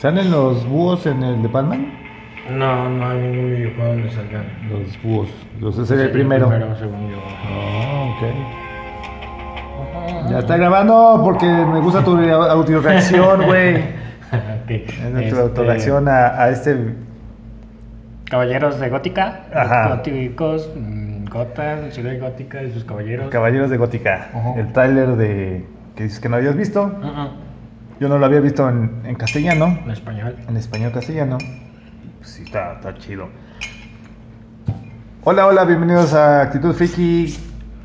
¿Salen los búhos en el de Batman? No, no hay ningún videojuego donde salgan. Los búhos. Los ese Sería el primero. según yo. Ah, ok. Ya está grabando porque me gusta tu autorreacción, güey. Ok, Es tu este, autorreacción a, a este. Caballeros de Gótica. Ajá. Góticos, mm, Gotham, Ciudad Gótica y sus caballeros. Caballeros de Gótica. Ajá. El trailer de. que dices que no habías visto. Ujú, Yo no lo había visto en, en castellano. En español. En español castellano. Pues sí, está, está chido. Hola, hola, bienvenidos a Actitud Friki,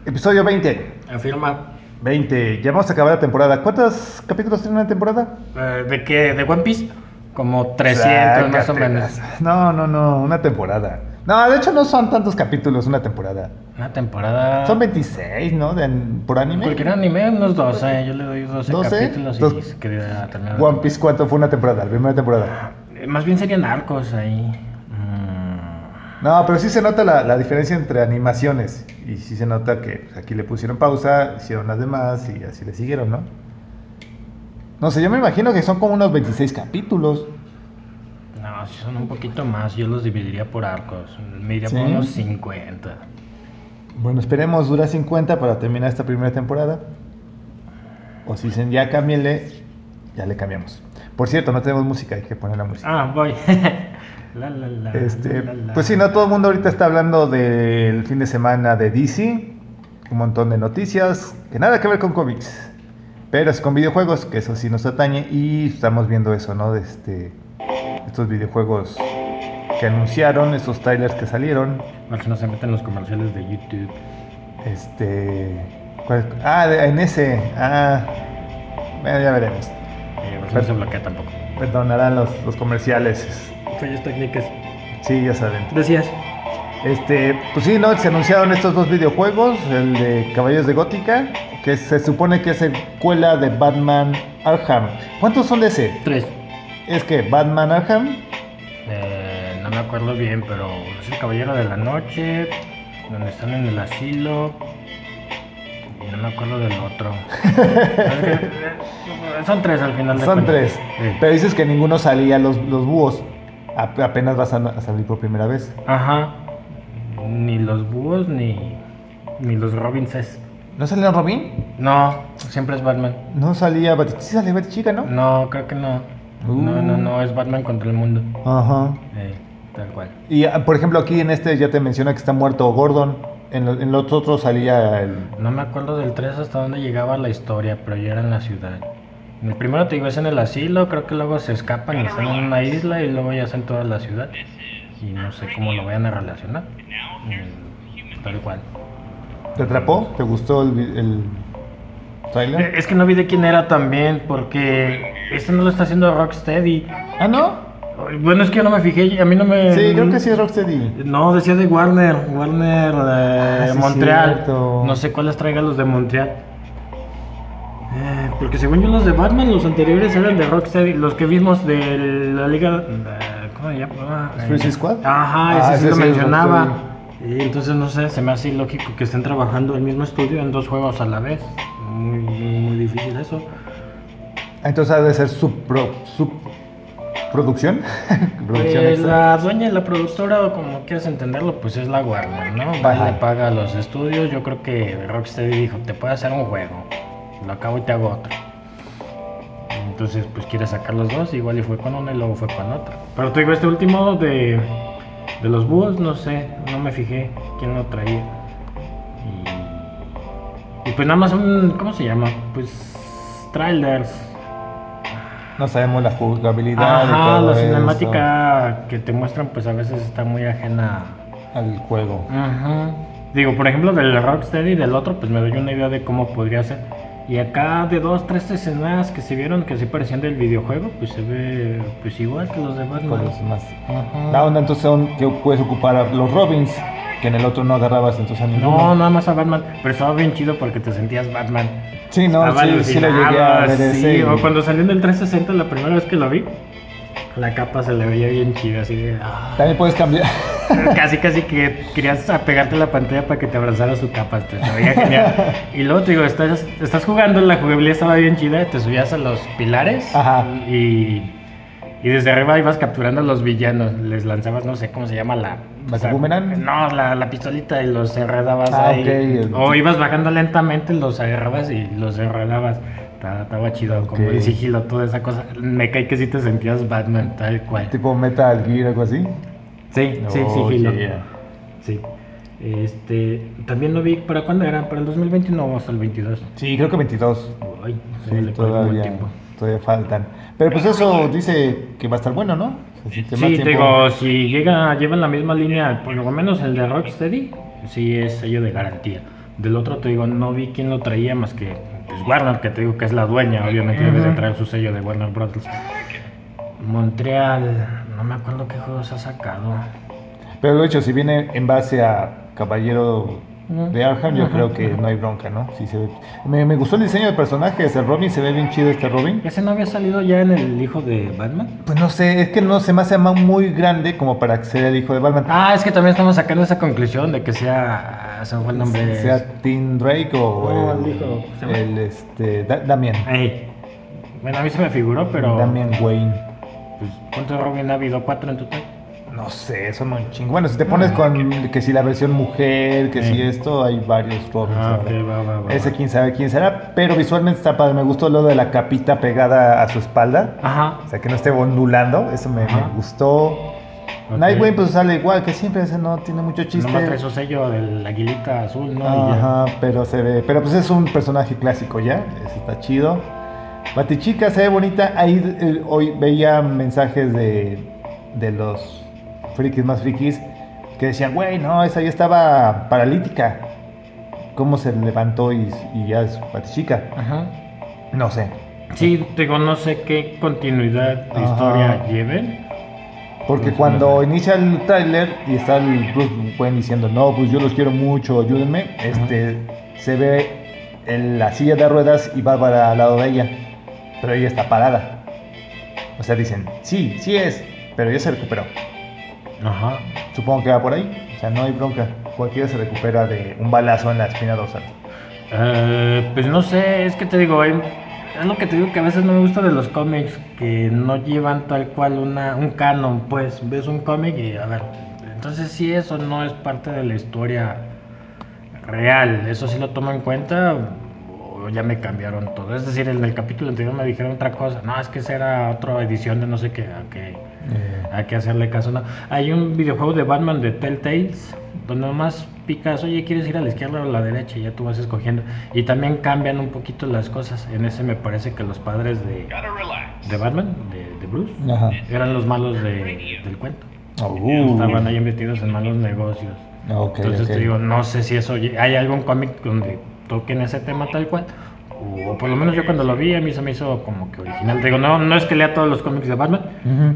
episodio 20. Afirma. 20, ya vamos a acabar la temporada. ¿Cuántos capítulos tiene una temporada? eh, ¿De qué? ¿De One Piece? Como 300 más o menos. No, no, no, una temporada. No, de hecho no son tantos capítulos una temporada. Una temporada. Son 26, ¿no? De- por anime. Cualquier anime, unos 12. Yo le doy 12, 12, capítulos y entonces, se quedaría terminado. One Piece, ¿cuánto fue una temporada? La primera temporada. Eh, Más bien serían arcos ahí. Mm, No, pero sí se nota la, la diferencia entre animaciones. Y sí se nota que aquí le pusieron pausa, hicieron las demás y así le siguieron, ¿no? No sé, yo me imagino que son como unos 26 capítulos. No, si son un poquito más. Yo los dividiría por arcos. Me iría ¿Sí? por unos 50. Bueno, esperemos dura 50 para terminar esta primera temporada. O si dicen ya cámbienle, ya le cambiamos. Por cierto, no tenemos música, hay que poner la música. Ah, voy. la, la, la, Este, pues sí, no todo el mundo ahorita está hablando del fin de semana de DC, un montón de noticias que nada que ver con cómics, pero es con videojuegos, que eso sí nos atañe y estamos viendo eso, ¿no? De este, estos videojuegos que anunciaron, esos trailers que salieron, Para que no se metan los comerciales de YouTube. este, ¿cuál- ah, en ese, ah, bueno, ya veremos. Eh, si no se bloquea tampoco. Perdonarán los, los comerciales, Fallas técnicas. sí, ya saben. Decías. Este, pues sí, ¿no? Se anunciaron estos dos videojuegos, el de Caballeros de Gótica, que se supone que es secuela de Batman Arkham. ¿Cuántos son de ese? Tres. Es que Batman Arkham, Eh, no me acuerdo bien, pero es el Caballero de la Noche, donde están en el asilo. Y no me acuerdo del otro. Son tres al final de son tres. Sí. Pero dices que ninguno salía los, los búhos. Ap- apenas vas a, salir por primera vez. Ajá. Ni los búhos ni, ni los Robinses. ¿No salía Robin? No, siempre es Batman. No salía Bat- Sí salía Chica, ¿no? No, creo que no. No, no, no, es Batman contra el mundo. Ajá. Eh, tal cual. Y ah, por ejemplo aquí en este ya te menciona que está muerto Gordon. En, lo- en los otros salía el... No me acuerdo del 3 hasta dónde llegaba la historia, pero ya era en la ciudad. En el primero te digo es en el asilo, creo que luego se escapan y están en una isla y luego ya hacen toda la ciudad. Y no sé cómo lo vayan a relacionar. Mm, Tal cual. ¿Te atrapó? ¿Te gustó el, vi- el trailer? Eh, Es que no vi de quién era también, porque este no lo está haciendo Rocksteady. Ah, ¿no? Bueno, es que yo no me fijé, a mí no me... Sí, creo que sí es Rocksteady. No, decía de Warner, Warner de Ah, sí, Montreal. cierto. No sé cuáles traiga los de Montreal. Eh, porque según yo los de Batman, los anteriores eran de Rocksteady, los que vimos de la liga... eh, ¿Cómo se llama? Eh, Suicide Squad? Ajá, Ah, ese sí ese lo sí mencionaba. Y entonces no sé, se me hace ilógico que estén trabajando el mismo estudio en dos juegos a la vez. Muy, muy, muy difícil eso. Entonces ha de ser subpro, subproducción. Producción Pues extra. la dueña y la productora, o como quieras entenderlo, pues es la Warner, ¿no? Va y Ajá. le paga a los estudios. Yo creo que Rocksteady dijo, te puedo hacer un juego, lo acabo y te hago otro. Entonces, pues quiere sacar los dos, igual y fue con uno y luego fue con otro. Pero te digo, este último de, de los búhos, no sé, no me fijé quién lo traía. Y, y pues nada más son, ¿cómo se llama? Pues trailers. No sabemos la jugabilidad. y Ajá, todo la eso cinemática que te muestran pues a veces está muy ajena. Al juego. Ajá. Digo, por ejemplo, del Rocksteady y del otro, pues me doy una idea de cómo podría ser. Y acá de dos, tres escenas que se vieron que sí parecían del videojuego, pues se ve pues igual que los de Batman. Con los más. Ajá. La onda entonces son que puedes ocupar a los Robins. Que en el otro no agarrabas entonces a ninguno. No, nada más a Batman. Pero estaba bien chido porque te sentías Batman. Sí, no, Estaba sí, sí lo llegué a ver sí, ese. O cuando salió en el 360 la primera vez que lo vi, la capa se le veía bien chida, así de. ah. También puedes cambiar. Casi, casi que querías apegarte a la pantalla para que te abrazara su capa. Te veía genial. Y luego te digo, estás, estás jugando, la jugabilidad estaba bien chida, te subías a los pilares Ajá. y, y desde arriba ibas capturando a los villanos. Les lanzabas, no sé cómo se llama la. ¿Boomerang? No, la, la pistolita y los enredabas Ah, ahí. ok, el- O ibas bajando lentamente, los agarrabas y los enredabas. Estaba, chido, como Ok. el sigilo, toda esa cosa. Me cae que sí te sentías Batman, tal cual. tipo Metal Gear, algo así. Sí, sí, Oh, sigilo. yeah. Sí. Este, también lo vi, ¿para cuándo era? ¿Para el 2021 o hasta el 22? Sí, creo que 22. Ay, Sí, como todavía, tiempo. todavía faltan. Pero pues eso dice que va a estar bueno, ¿no? Si te Sí, tiempo- digo, si llega, llevan la misma línea, por lo menos el de Rocksteady, sí es sello de garantía. Del otro te digo, no vi quién lo traía más que pues, Warner, que te digo que es la dueña, obviamente debe de traer su sello de Warner Brothers. Montreal, no me acuerdo qué juegos ha sacado. Pero lo dicho, si viene en base a Caballero de Arkham, yo creo que no hay bronca, ¿no? Sí se ve. Me, me gustó el diseño de personajes. El Robin se ve bien chido este Robin. ¿Ese no había salido ya en el hijo de Batman? Pues no sé, es que no se me hace ma- muy grande como para ser el hijo de Batman. Ah, es que también estamos sacando esa conclusión de que sea. Se fue el nombre. sea Tim Drake o No, el, el hijo, el, este, Da- Damian. Ey. Bueno, a mí se me figuró, pero. Damian Wayne. Pues, ¿Cuántos Robin ha habido? ¿Cuatro en total? No sé, son un chingo. Bueno, si te pones con que si la versión mujer, que si esto, hay varios Robins Ah, ahora. ok, va, va, va, Ese quién sabe quién será, pero visualmente está padre. Me gustó lo de la capita pegada a su espalda. Ajá. O sea, que no esté ondulando. Eso me, gustó. Nightwing pues sale igual, que siempre ese no tiene mucho chiste. Nomás trae su sello del aguilita azul, ¿no? Ajá, pero se ve. Pero pues es un personaje clásico ya. Eso está chido. Batichica se ve bonita. Ahí eh, hoy veía mensajes de, de los frikis más frikis que decían, güey, no, esa ya estaba paralítica. ¿Cómo se levantó y, y ya es Batichica? Ajá. No sé. Sí, digo, no sé qué continuidad de Ajá. historia lleven. Porque Pues, cuando no. inicia el tráiler y está el Bruce Wayne diciendo, no, pues yo los quiero mucho, ayúdenme, este, se ve en la silla de ruedas y Bárbara al lado de ella, pero ella está parada. O sea, dicen, sí, sí es, pero ya se recuperó. Ajá. Supongo que va por ahí, o sea, no hay bronca. Cualquiera se recupera de un balazo en la espina dorsal. Eh, pues no sé, es que te digo, hay- es lo que te digo que a veces no me gusta de los cómics, que no llevan tal cual una, un canon, pues ves un cómic y a ver, entonces si eso no es parte de la historia real, eso sí lo tomo en cuenta o ya me cambiaron todo. Es decir, en el capítulo anterior me dijeron otra cosa, no, es que esa era otra edición de no sé qué, a que hay que hacerle caso. No. Hay un videojuego de Batman de Telltales donde nomás picas, oye, ¿quieres ir a la izquierda o a la derecha? Y ya tú vas escogiendo. Y también cambian un poquito las cosas. En ese me parece que los padres de, de Batman, de, de Bruce, Ajá. eran los malos de- del cuento. Oh, Estaban ahí metidos en malos negocios. Entonces te digo, no sé si eso hay algún cómic donde toquen ese tema tal cual. O por lo menos yo cuando lo vi a mí se me hizo como que original. Te digo, no, no es que lea todos los cómics de Batman,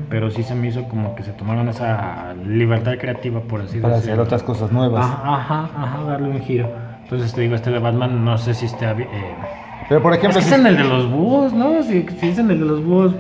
pero sí se me hizo como que se tomaron esa libertad creativa, por así Para decirlo. hacer otras cosas nuevas. Ajá, ajá, ajá, darle un giro. Entonces te digo, este de Batman no sé si abi- Eh, Pero por es ejemplo, que si- es en el de los búhos, ¿no? Si, si es en el de los búhos,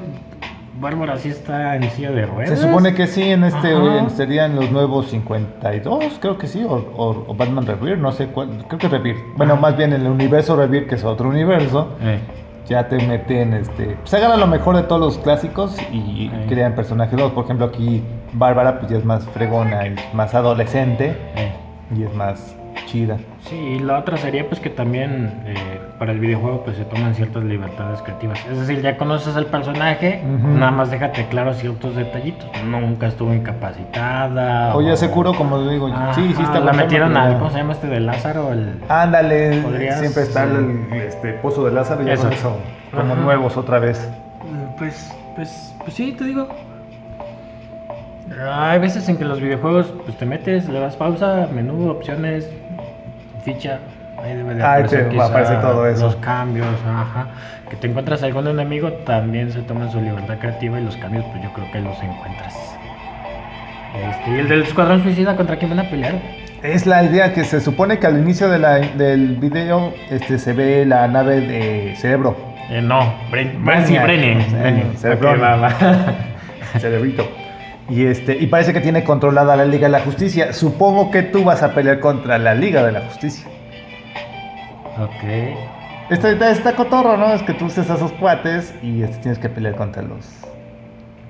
Bárbara sí está en silla de se ruedas. supone que sí, en este Ajá. en- serían los nuevos 52, creo que sí, o, o- o Batman Rebirth, no sé cuál, creo que Rebirth. Bueno, más bien el universo Rebirth, que es otro universo, Eh, ya te meten, este, se agarran lo mejor de todos los clásicos y Eh. crean personajes nuevos. Por ejemplo, aquí Bárbara pues ya es más fregona, y más adolescente eh. y es más chida. Sí, y la otra sería pues que también eh, para el videojuego pues se toman ciertas libertades creativas. Es decir, ya conoces al personaje, nada más déjate claro ciertos detallitos. Nunca estuvo incapacitada. O ya se curó, como digo, sí, sí está La metieron al, ¿cómo se llama este de Lázaro? El... Ándale, Podrías- siempre está el este, pozo de Lázaro y ya Eso. como Ajá. nuevos otra vez. Mm, Pues, pues, pues sí, te digo. Hay veces en que los videojuegos pues te metes, le das pausa, menú, opciones, ficha. Ahí debe de Ahí aparecer te va a quizá aparecer todo eso. Los cambios, ajá. Que te encuentras algún enemigo, también se toman su libertad creativa y los cambios, pues yo creo que los encuentras. Este, y el del Escuadrón Suicida, ¿contra quién van a pelear? Es la idea que se supone que al inicio de la- del video este, se ve la nave de Cerebro, Eh, no, va, va. Cerebrito. Y, este, y parece que tiene controlada la Liga de la Justicia. Supongo que tú vas a pelear contra la Liga de la Justicia. ok. Esta está, está cotorro, ¿no? Es que tú usas a esos cuates y este, tienes que pelear contra los.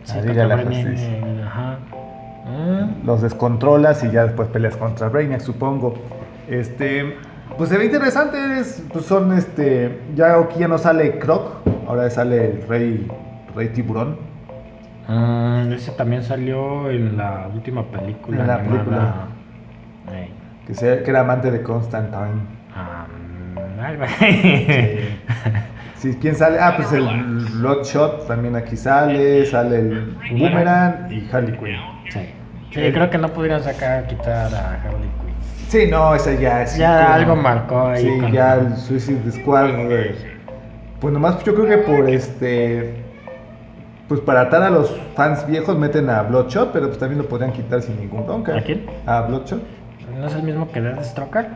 Sí, la Liga de la Justicia. Ajá. Mm, Los descontrolas y ya después peleas contra Brainiac, supongo. Este. Pues se ve interesante. es- pues son este. Ya aquí ya no sale Croc. Ahora sale el Rey. Rey Tiburón. Mm, ese también salió en la última película. En la animada. película. Que, se- que era amante de Constantine. Ah, algo ahí. Sí, ¿quién sale? Ah, pues el Bloodshot también aquí sale, sale el Boomerang y Harley Quinn. Sí. Sí, creo que no podrían sacar, quitar a Harley Quinn. Sí, no, ese ya es... Ya algo marcó ahí Sí, ya el Suicide Squad, Pues nomás yo creo que por este... Pues para atar a los fans viejos meten a Bloodshot, pero pues también lo podrían quitar sin ningún bronca. ¿A quién? A Bloodshot. ¿No es el mismo que Deathstroker?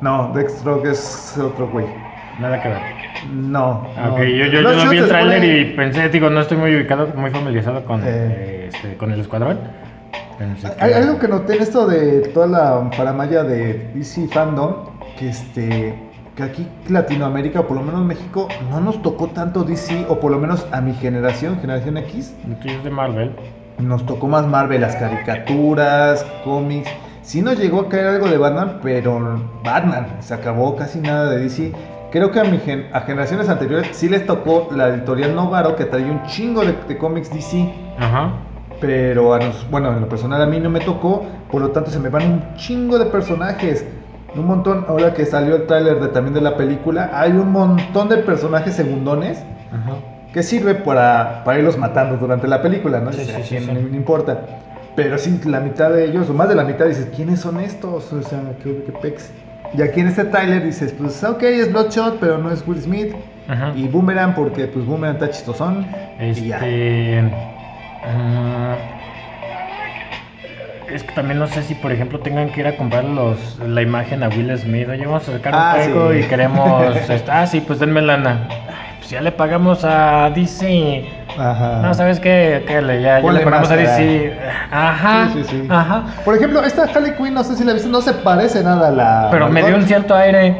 No, Dextroke es otro güey. Nada que ver. No. Ah, no. Ok, yo, yo, yo no vi el tráiler y pensé, digo, no estoy muy ubicado, muy familiarizado con, Eh. eh, este, con el escuadrón. Pensé Hay algo que noté en esto de toda la paramaya de DC Fandom, que este que aquí Latinoamérica, o por lo menos México, no nos tocó tanto DC, o por lo menos a mi generación, generación X, es de Marvel. nos tocó más Marvel, las caricaturas, cómics. Sí nos llegó a caer algo de Batman, pero Batman, se acabó casi nada de DC. Creo que a, mi gen- a generaciones anteriores sí les tocó la editorial Novaro, que traía un chingo de, de cómics DC. Ajá. Pero a nos, bueno, en lo personal a mí no me tocó, por lo tanto se me van un chingo de personajes. Un montón, ahora que salió el tráiler de, también de la película, hay un montón de personajes segundones Ajá. que sirve para, para irlos matando durante la película, ¿no? Sí, sí, "¿A sí. No, no importa. Pero sí, la mitad de ellos, o más de la mitad, dices, ¿quiénes son estos? O sea, ¿qué, qué pex? Y aquí en este tráiler dices, pues ok, es Bloodshot, pero no es Will Smith. Ajá. Y Boomerang, porque pues Boomerang está chistosón. Y ya. Este. Es que también no sé si, por ejemplo, tengan que ir a comprar los, la imagen a Will Smith. Oye, vamos a sacar un Ah, juego sí. y queremos. ah, sí, pues denme lana. Ay, pues ya le pagamos a DC. Ajá. No, ¿sabes qué? Ya, le pagamos a. DC. Ajá. Sí, sí, sí. Ajá. Por ejemplo, esta Harley Quinn, no sé si la viste, no se parece nada a la. Pero me dio un cierto aire.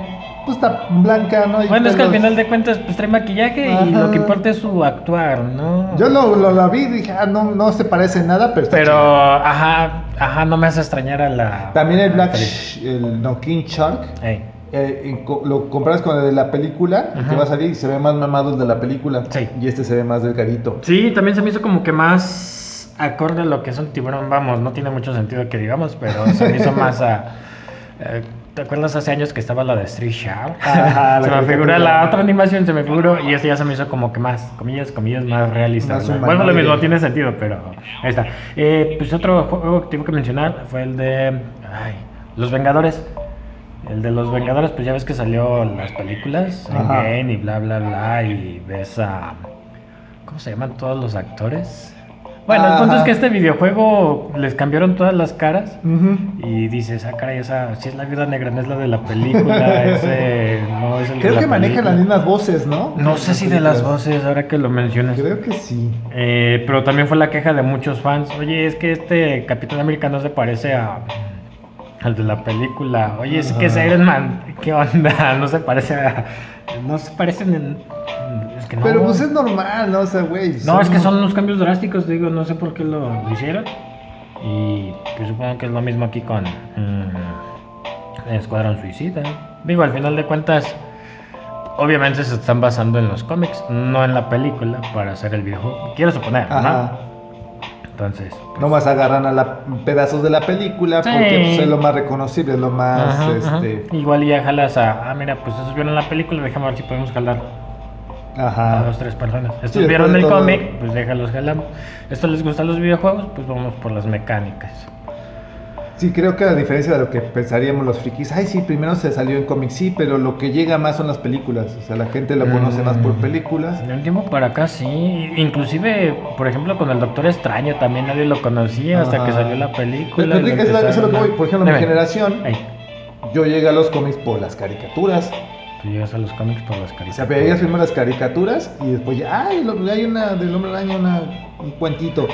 Pues está blanca, ¿no? Y Bueno, es que al final de cuentas, pues trae maquillaje y lo que importa es su actuar, ¿no? Yo lo, lo, vi y dije, ah, no, no se parece nada, pero. está Pero, ajá, ajá, no me hace extrañar a la. También el Black. Sh- el no, King Shark. Eh, lo comparas con el de la película, el que va a salir y se ve más mamado el de la película. Sí. Y este se ve más delgadito. Sí, también se me hizo como que más acorde a lo que es un tiburón. Vamos, no tiene mucho sentido que digamos, pero se me hizo más a. eh, ¿Te acuerdas hace años que estaba la de Street Shark? Ajá, se me figura la otra animación, se me figuró, y este ya se me hizo como que más, comillas, comillas, más realista. Más ¿no? Bueno, lo mismo, tiene sentido, pero ahí está. Eh, pues otro juego que tengo que mencionar fue el de ay, Los Vengadores. El de Los Vengadores, pues ya ves que salió las películas. Endgame y bla, bla, bla, y ves a... ¿Cómo se llaman todos los actores? Bueno, el punto Ajá. es que este videojuego les cambiaron todas las caras. Ujú. Y dices, ah, caray, esa sí es la viuda negra, no es la de la película, ese no es el de Creo la que manejan las mismas voces, ¿no? No sé si de las voces, ahora que lo mencionas. Creo que sí. Eh, pero también fue la queja de muchos fans. Oye, es que este Capitán América no se parece a al de la película. Oye, es que es Ajá. Iron Man. ¿Qué onda? No se parece a. No se parecen en. Es que no. Pero pues es normal, ¿no? O sea, güey. No, es que son unos cambios drásticos, digo, no sé por qué lo hicieron. Y pues supongo que es lo mismo aquí con mm, Escuadrón Suicida. Digo, al final de cuentas, obviamente se están basando en los cómics, no en la película para hacer el videojuego. Quiero suponer, Ajá. ¿no? Entonces. Nomás agarran a la, pedazos de la película Sí. porque pues, es lo más reconocible, es lo más, ajá, ajá. este... Igual ya jalas a. Ah, mira, pues esos vieron la película, déjame ver si podemos jalar a Ajá. dos, tres personas. Estos Sí, vieron el todo- cómic, pues déjalos jalamos. ¿Esto les gustan los videojuegos? Pues vamos por las mecánicas. Sí, creo que a diferencia de lo que pensaríamos los frikis, ay, sí, primero se salió en cómics, sí, pero lo que llega más son las películas. O sea, la gente lo conoce más por Mm. películas. De un tiempo para acá sí, inclusive, por ejemplo, con el Doctor Extraño también nadie lo conocía hasta Ajá. que salió la película. Pero, Enrique, es lo- que voy. a- Por ejemplo, mi Dime. generación, Ey, yo llegué a los cómics por las caricaturas. Llegas a los cómics por las O caricaturas. sea, veías primero las caricaturas y después ya, ay, hay una del hombre araña, una, un cuentito.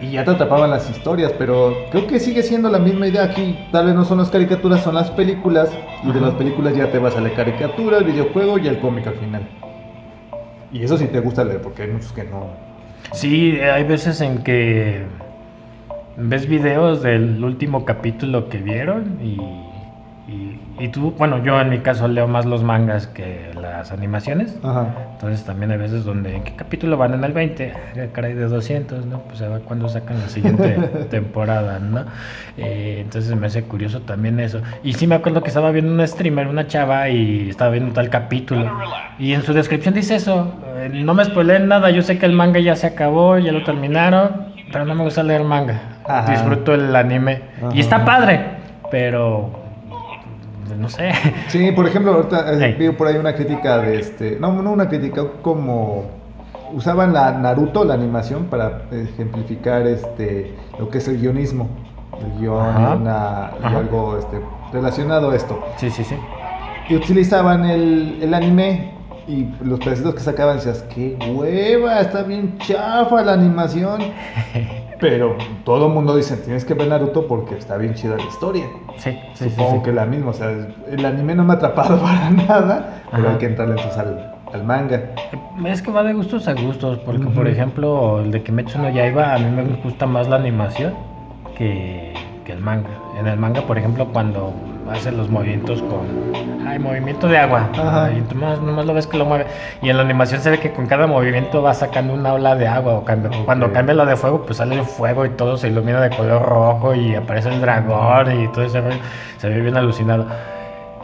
Y ya te atrapaban las historias, pero creo que sigue siendo la misma idea aquí. Tal vez no son las caricaturas, son las películas. Y de las películas ya te vas a la caricatura, el videojuego y el cómic al final. Y eso sí te gusta leer, porque hay muchos que no. Sí, hay veces en que ves videos del último capítulo que vieron y, y, tú, bueno, yo en mi caso leo más los mangas que las animaciones. Ajá. Entonces también hay veces donde, ¿en qué capítulo van? En el 20, ah, caray, de 200, ¿no? Pues a ver cuándo sacan la siguiente temporada, ¿no? Eh, entonces me hace curioso también eso. Y sí me acuerdo que estaba viendo un streamer, una chava, y estaba viendo tal capítulo. Y en su descripción dice eso, eh, no me spoileen nada, yo sé que el manga ya se acabó, ya lo terminaron, pero no me gusta leer manga. Ajá. Disfruto el anime. Ajá. Y está padre, pero... No sé. Sí, por ejemplo, ahorita eh, vi por ahí una crítica de este. No, no una crítica, como. Usaban la Naruto, la animación, para ejemplificar este lo que es el guionismo. El guion Ajá. y, una- y algo este, relacionado a esto. Sí, sí, sí. Y utilizaban el, el anime y los pedacitos que sacaban decías, qué hueva, está bien chafa la animación. Pero todo el mundo dice, tienes que ver Naruto porque está bien chida la historia. Sí, sí, sí, Supongo sí. que la misma, o sea, el anime no me ha atrapado para nada, pero hay que entrarle entonces al, al manga. Es que va de gustos a gustos, porque por ejemplo, el de Kimetsu no Yaiba, a mí me gusta más la animación que, que el manga. En el manga, por ejemplo, cuando hace los movimientos con... Ay, movimiento de agua. Ajá. Y tú nomás, nomás lo ves que lo mueve. Y en la animación se ve que con cada movimiento va sacando una ola de agua. O cambia- cuando cambia la de fuego, pues sale el fuego y todo se ilumina de color rojo y aparece el dragón y todo ese rollo. Se ve bien alucinado.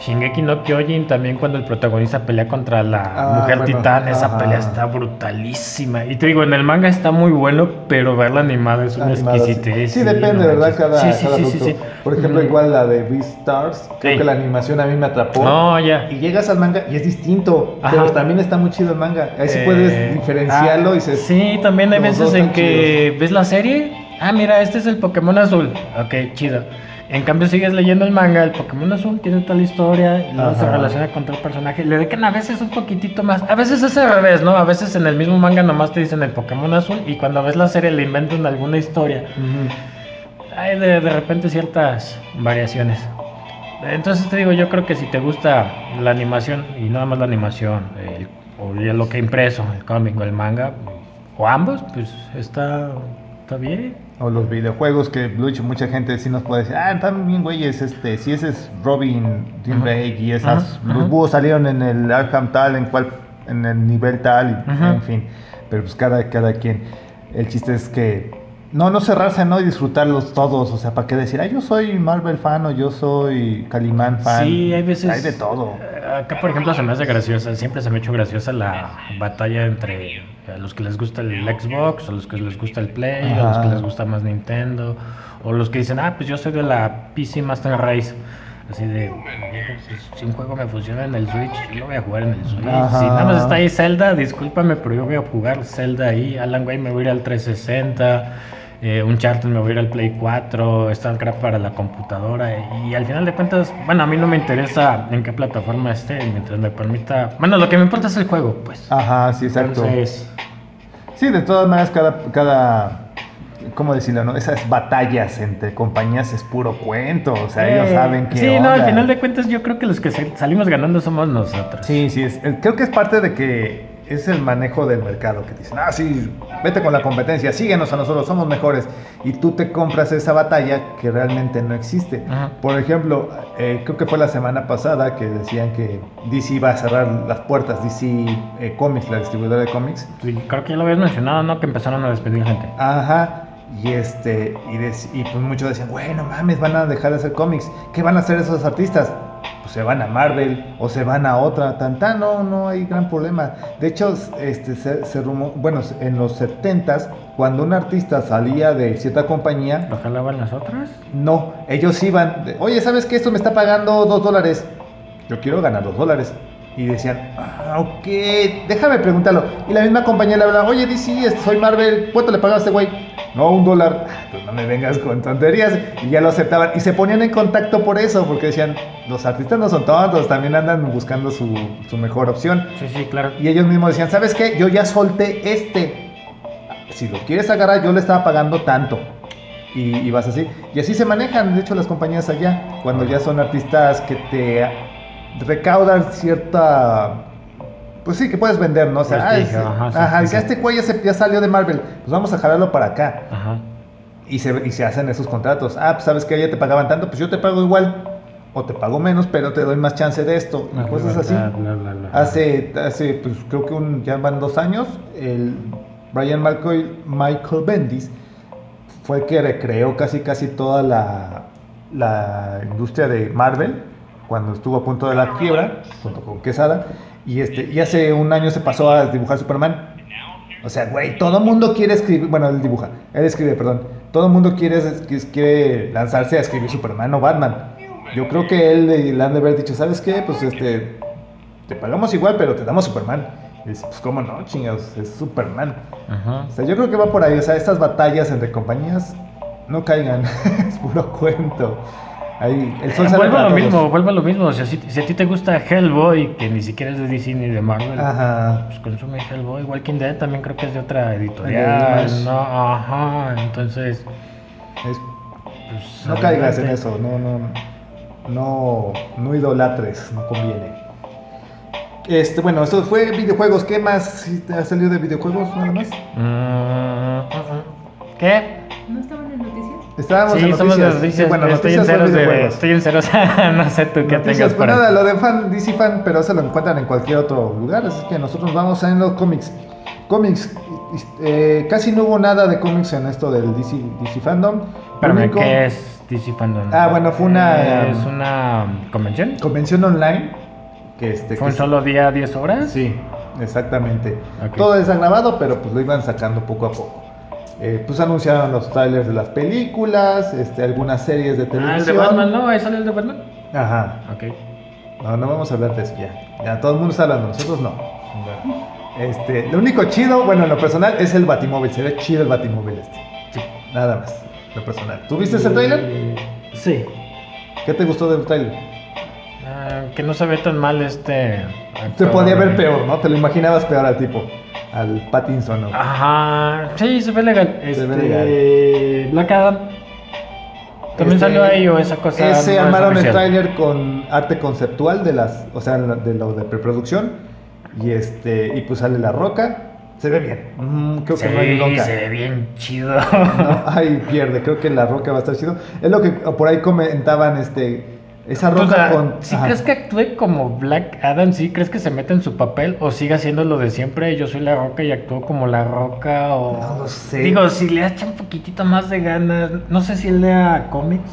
Shingeki no Kyojin también cuando el protagonista pelea contra la Ah, mujer bueno, titán, esa ajá. pelea está brutalísima. Y te digo, en el manga está muy bueno, pero verla animada es una Animada, sí. exquisitez. Sí, depende, ¿verdad? manches. Cada, sí, sí, cada producto. Por ejemplo, Ujú. igual la de Beastars, creo que la animación a mí me atrapó. No, ya. Y llegas al manga y es distinto, Ajá. pero también está muy chido el manga. Ahí sí Eh, puedes diferenciarlo ah, y dices, Sí, también hay veces en que ves la serie. Ah, mira, este es el Pokémon azul. Ok, chido. En cambio, sigues leyendo el manga, el Pokémon azul tiene tal historia, y luego se relaciona con tal personaje. Le dedican a veces un poquitito más. A veces es al revés, ¿no? A veces en el mismo manga nomás te dicen el Pokémon azul, y cuando ves la serie le inventan alguna historia. Ujú. Hay de, de repente ciertas variaciones. Entonces te digo, yo creo que si te gusta la animación, y nada más la animación, el- o lo que impreso, el cómic o el manga, o ambos, pues está, está bien. O los videojuegos que dicho, mucha gente sí nos puede decir, ah, están bien güeyes, este, si ese es Robin, Tim. Drake y esas, Ajá, los búhos salieron en el Arkham tal, en cual, en el nivel tal, y, en fin, pero pues cada, cada quien. El chiste es que no, no cerrarse, ¿no? Y disfrutarlos todos, o sea, ¿para qué decir, ah, yo soy Marvel fan o yo soy Calimán fan? Sí, hay veces. Hay de todo. Eh, Acá, por ejemplo, se me hace graciosa, siempre se me ha hecho graciosa la batalla entre a los que les gusta el Xbox, o los que les gusta el Play, o los que Ajá. les gusta más Nintendo, o los que dicen, ah, pues yo soy de la PC Master Race. Así de, "Viejo, si- un juego me funciona en el Switch, yo lo voy a jugar en el Switch. Ajá. Si nada más está ahí Zelda, discúlpame, pero yo voy a jugar Zelda ahí. Alan Wake me voy a ir al 360. Eh, Uncharted me voy a ir al Play 4, StarCraft para la computadora y al final de cuentas, bueno, a mí no me interesa en qué plataforma esté, mientras me permita, bueno, lo que me importa es el juego, pues. Ajá, sí, exacto. Entonces, Sí, de todas maneras, cada, cada, ¿cómo decirlo? No? Esas batallas entre compañías es puro cuento, o sea, ellos eh, saben que... Sí, no, al final de cuentas yo creo que los que sal- salimos ganando somos nosotros. Sí, sí, es- el- creo que es parte de que es el manejo del mercado, que dicen, ah, sí, vete con la competencia, síguenos a nosotros, somos mejores, y tú te compras esa batalla que realmente no existe. Ajá. Por ejemplo, eh, creo que fue la semana pasada que decían que DC iba a cerrar las puertas, DC eh, Comics, la distribuidora de cómics, Sí, creo que ya lo habías mencionado, ¿no? Que empezaron a despedir gente. Ajá. Y este, y pues muchos decían, bueno, mames, van a dejar de hacer cómics. ¿Qué van a hacer esos artistas? Pues se van a Marvel o se van a otra, tan tan, no, no hay gran problema. De hecho, este, se, se rumo- bueno, en los 70s, cuando un artista salía de cierta compañía, ¿Lo jalaban las otras? no, ellos iban, de, oye, ¿sabes que esto me está pagando dos dólares? Yo quiero ganar dos dólares. Y decían, ah, ok, déjame preguntarlo. Y la misma compañía le hablaba, oye, DC, este, soy Marvel, ¿cuánto le pagaba a este güey? No, un dólar. "Ah, Pues no me vengas con tonterías. Y ya lo aceptaban. Y se ponían en contacto por eso, porque decían, los artistas no son tontos, también andan buscando su, su mejor opción. Sí, sí, claro. Y ellos mismos decían, ¿sabes qué? Yo ya solté este. Si lo quieres agarrar, yo le estaba pagando tanto. Y, y vas así. Y así se manejan, de hecho, las compañías allá. Cuando ya son artistas que te recaudan cierta... Pues sí, que puedes vender, ¿no? O sea, ajá, sí, ajá, sí, este güey ya, salió de Marvel, pues vamos a jalarlo para acá. Ajá. Y se, y se hacen esos contratos. Ah, pues sabes que ya te pagaban tanto, pues yo te pago igual. O te pago menos, pero te doy más chance de esto. Y Más cosas así. libertad, bla, bla, bla. Hace, hace pues creo que un, ya van dos años, el Brian Michael, Michael Bendis fue el que recreó casi casi toda la, la industria de Marvel cuando estuvo a punto de la quiebra, junto con Quesada, y, este, y hace un año se pasó a dibujar Superman. O sea, güey, todo el mundo quiere escribir, bueno, él dibuja, él escribe, perdón, todo el mundo quiere, quiere lanzarse a escribir Superman o Batman. Yo creo que él le han de haber dicho, ¿sabes qué? Pues este, te pagamos igual, pero te damos Superman. Y dice, pues cómo no, chingados, es Superman. Ajá. O sea, yo creo que va por ahí, o sea, estas batallas entre compañías no caigan, es puro cuento. Ahí, el sol Eh, sale vuelve para lo todos. mismo, vuelve a lo mismo. O sea, si, si a ti te gusta Hellboy, que ni siquiera es de DC ni de Marvel, Ajá. pues consume Hellboy. Walking Dead también creo que es de otra editorial. No, ajá. Entonces, Es- pues. no caigas en eso, no, no, no, no idolatres, no conviene. Este, bueno, eso fue videojuegos. ¿Qué más ha salido de videojuegos? Nada más. Mm, mm, ¿Qué? ¿No noticias? Estábamos sí, en somos noticias. noticias. Sí, bueno, estoy, en noticias ceros son de, estoy en ceros. no sé tú qué Noticias, tengas pues por nada, ahí. lo de fan, DC fan, pero se lo encuentran en cualquier otro lugar, así que nosotros vamos en los cómics. Cómics, eh, casi no hubo nada de cómics en esto del DC, DC fandom. Espérame, único- ¿qué es DC Fandom? Ah, bueno, fue una- ¿Es una convención? Convención online, que este... ¿Fue que un solo día, 10 horas? Sí, exactamente. Ok. Todo está grabado, pero pues lo iban sacando poco a poco. Eh, pues anunciaron los trailers de las películas, este, algunas series de Ah, televisión. el de Batman, ¿no? Ahí sale el de Batman. Ajá. Ok. No, no vamos a hablar de eso ya. Ya todo el mundo está hablando, nosotros no. Este, lo único chido, bueno, en lo personal, es el Batimóvil. Se ve chido el Batimóvil este. Sí. Nada más, lo personal. ¿Tú viste ese trailer? Sí. ¿Qué te gustó del trailer? Ah, que no se ve tan mal este. Se actor. podía ver peor, ¿no? Te lo imaginabas peor al tipo, al Pattinson, ¿no? Ajá. Sí, se ve legal. Se ve Este, Black Adam. También Este, salió ahí o esa cosa. Ese no armaron el tráiler con arte conceptual de las, o sea, de lo de preproducción y este y pues sale la roca. Se ve bien. Mm, creo que no hay Sí, bronca. se ve bien chido. No, ay, pierde. Creo que la roca va a estar chido. Es lo que por ahí comentaban, este, esa O roca sea, con. ¿sí ajá. crees que actúe como Black Adam? ¿Sí crees que se mete en su papel? ¿O siga haciendo lo de siempre? Yo soy la roca y actúo como la roca. O... No lo sé. Digo, si le echa un poquitito más de ganas. No sé si él lea cómics.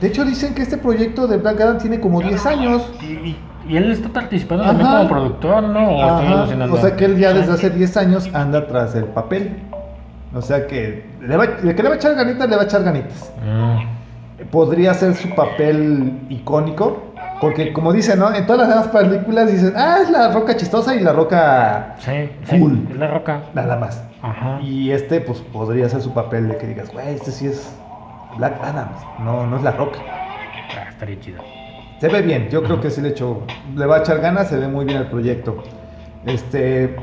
De hecho, dicen que este proyecto de Black Adam tiene como 10 años. Y, y- él está participando también Ajá. como productor, ¿no? ¿O estoy? O sea que él ya desde hace 10 años anda tras el papel. O sea que le va, que le va a echar ganitas, le va a echar ganitas. Mm. Podría ser su papel icónico. Porque como dicen, ¿no? En todas las demás películas dicen, ah, es la roca chistosa y la roca Sí, sí, Cool. es la roca. nada más. Ajá. Y este, pues, podría ser su papel de que digas, güey, este sí es Black Adam, no, no es la roca. Ah, estaría chido. Se ve bien, yo creo que sí le echó, le va a echar ganas, se ve muy bien el proyecto. Este,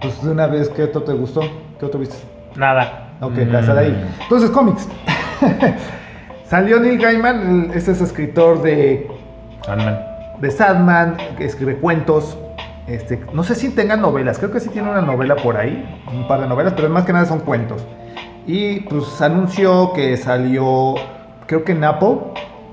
pues de una vez, ¿qué otro te gustó? ¿Qué otro viste? Nada. Ok, Mm. casa de ahí. Entonces, cómics. Salió Neil Gaiman, este es escritor de, Sandman. de Sandman, que escribe cuentos. Este, no sé si tenga novelas, creo que sí tiene una novela por ahí, un par de novelas, pero más que nada son cuentos. Y pues anunció que salió, creo que en Apple,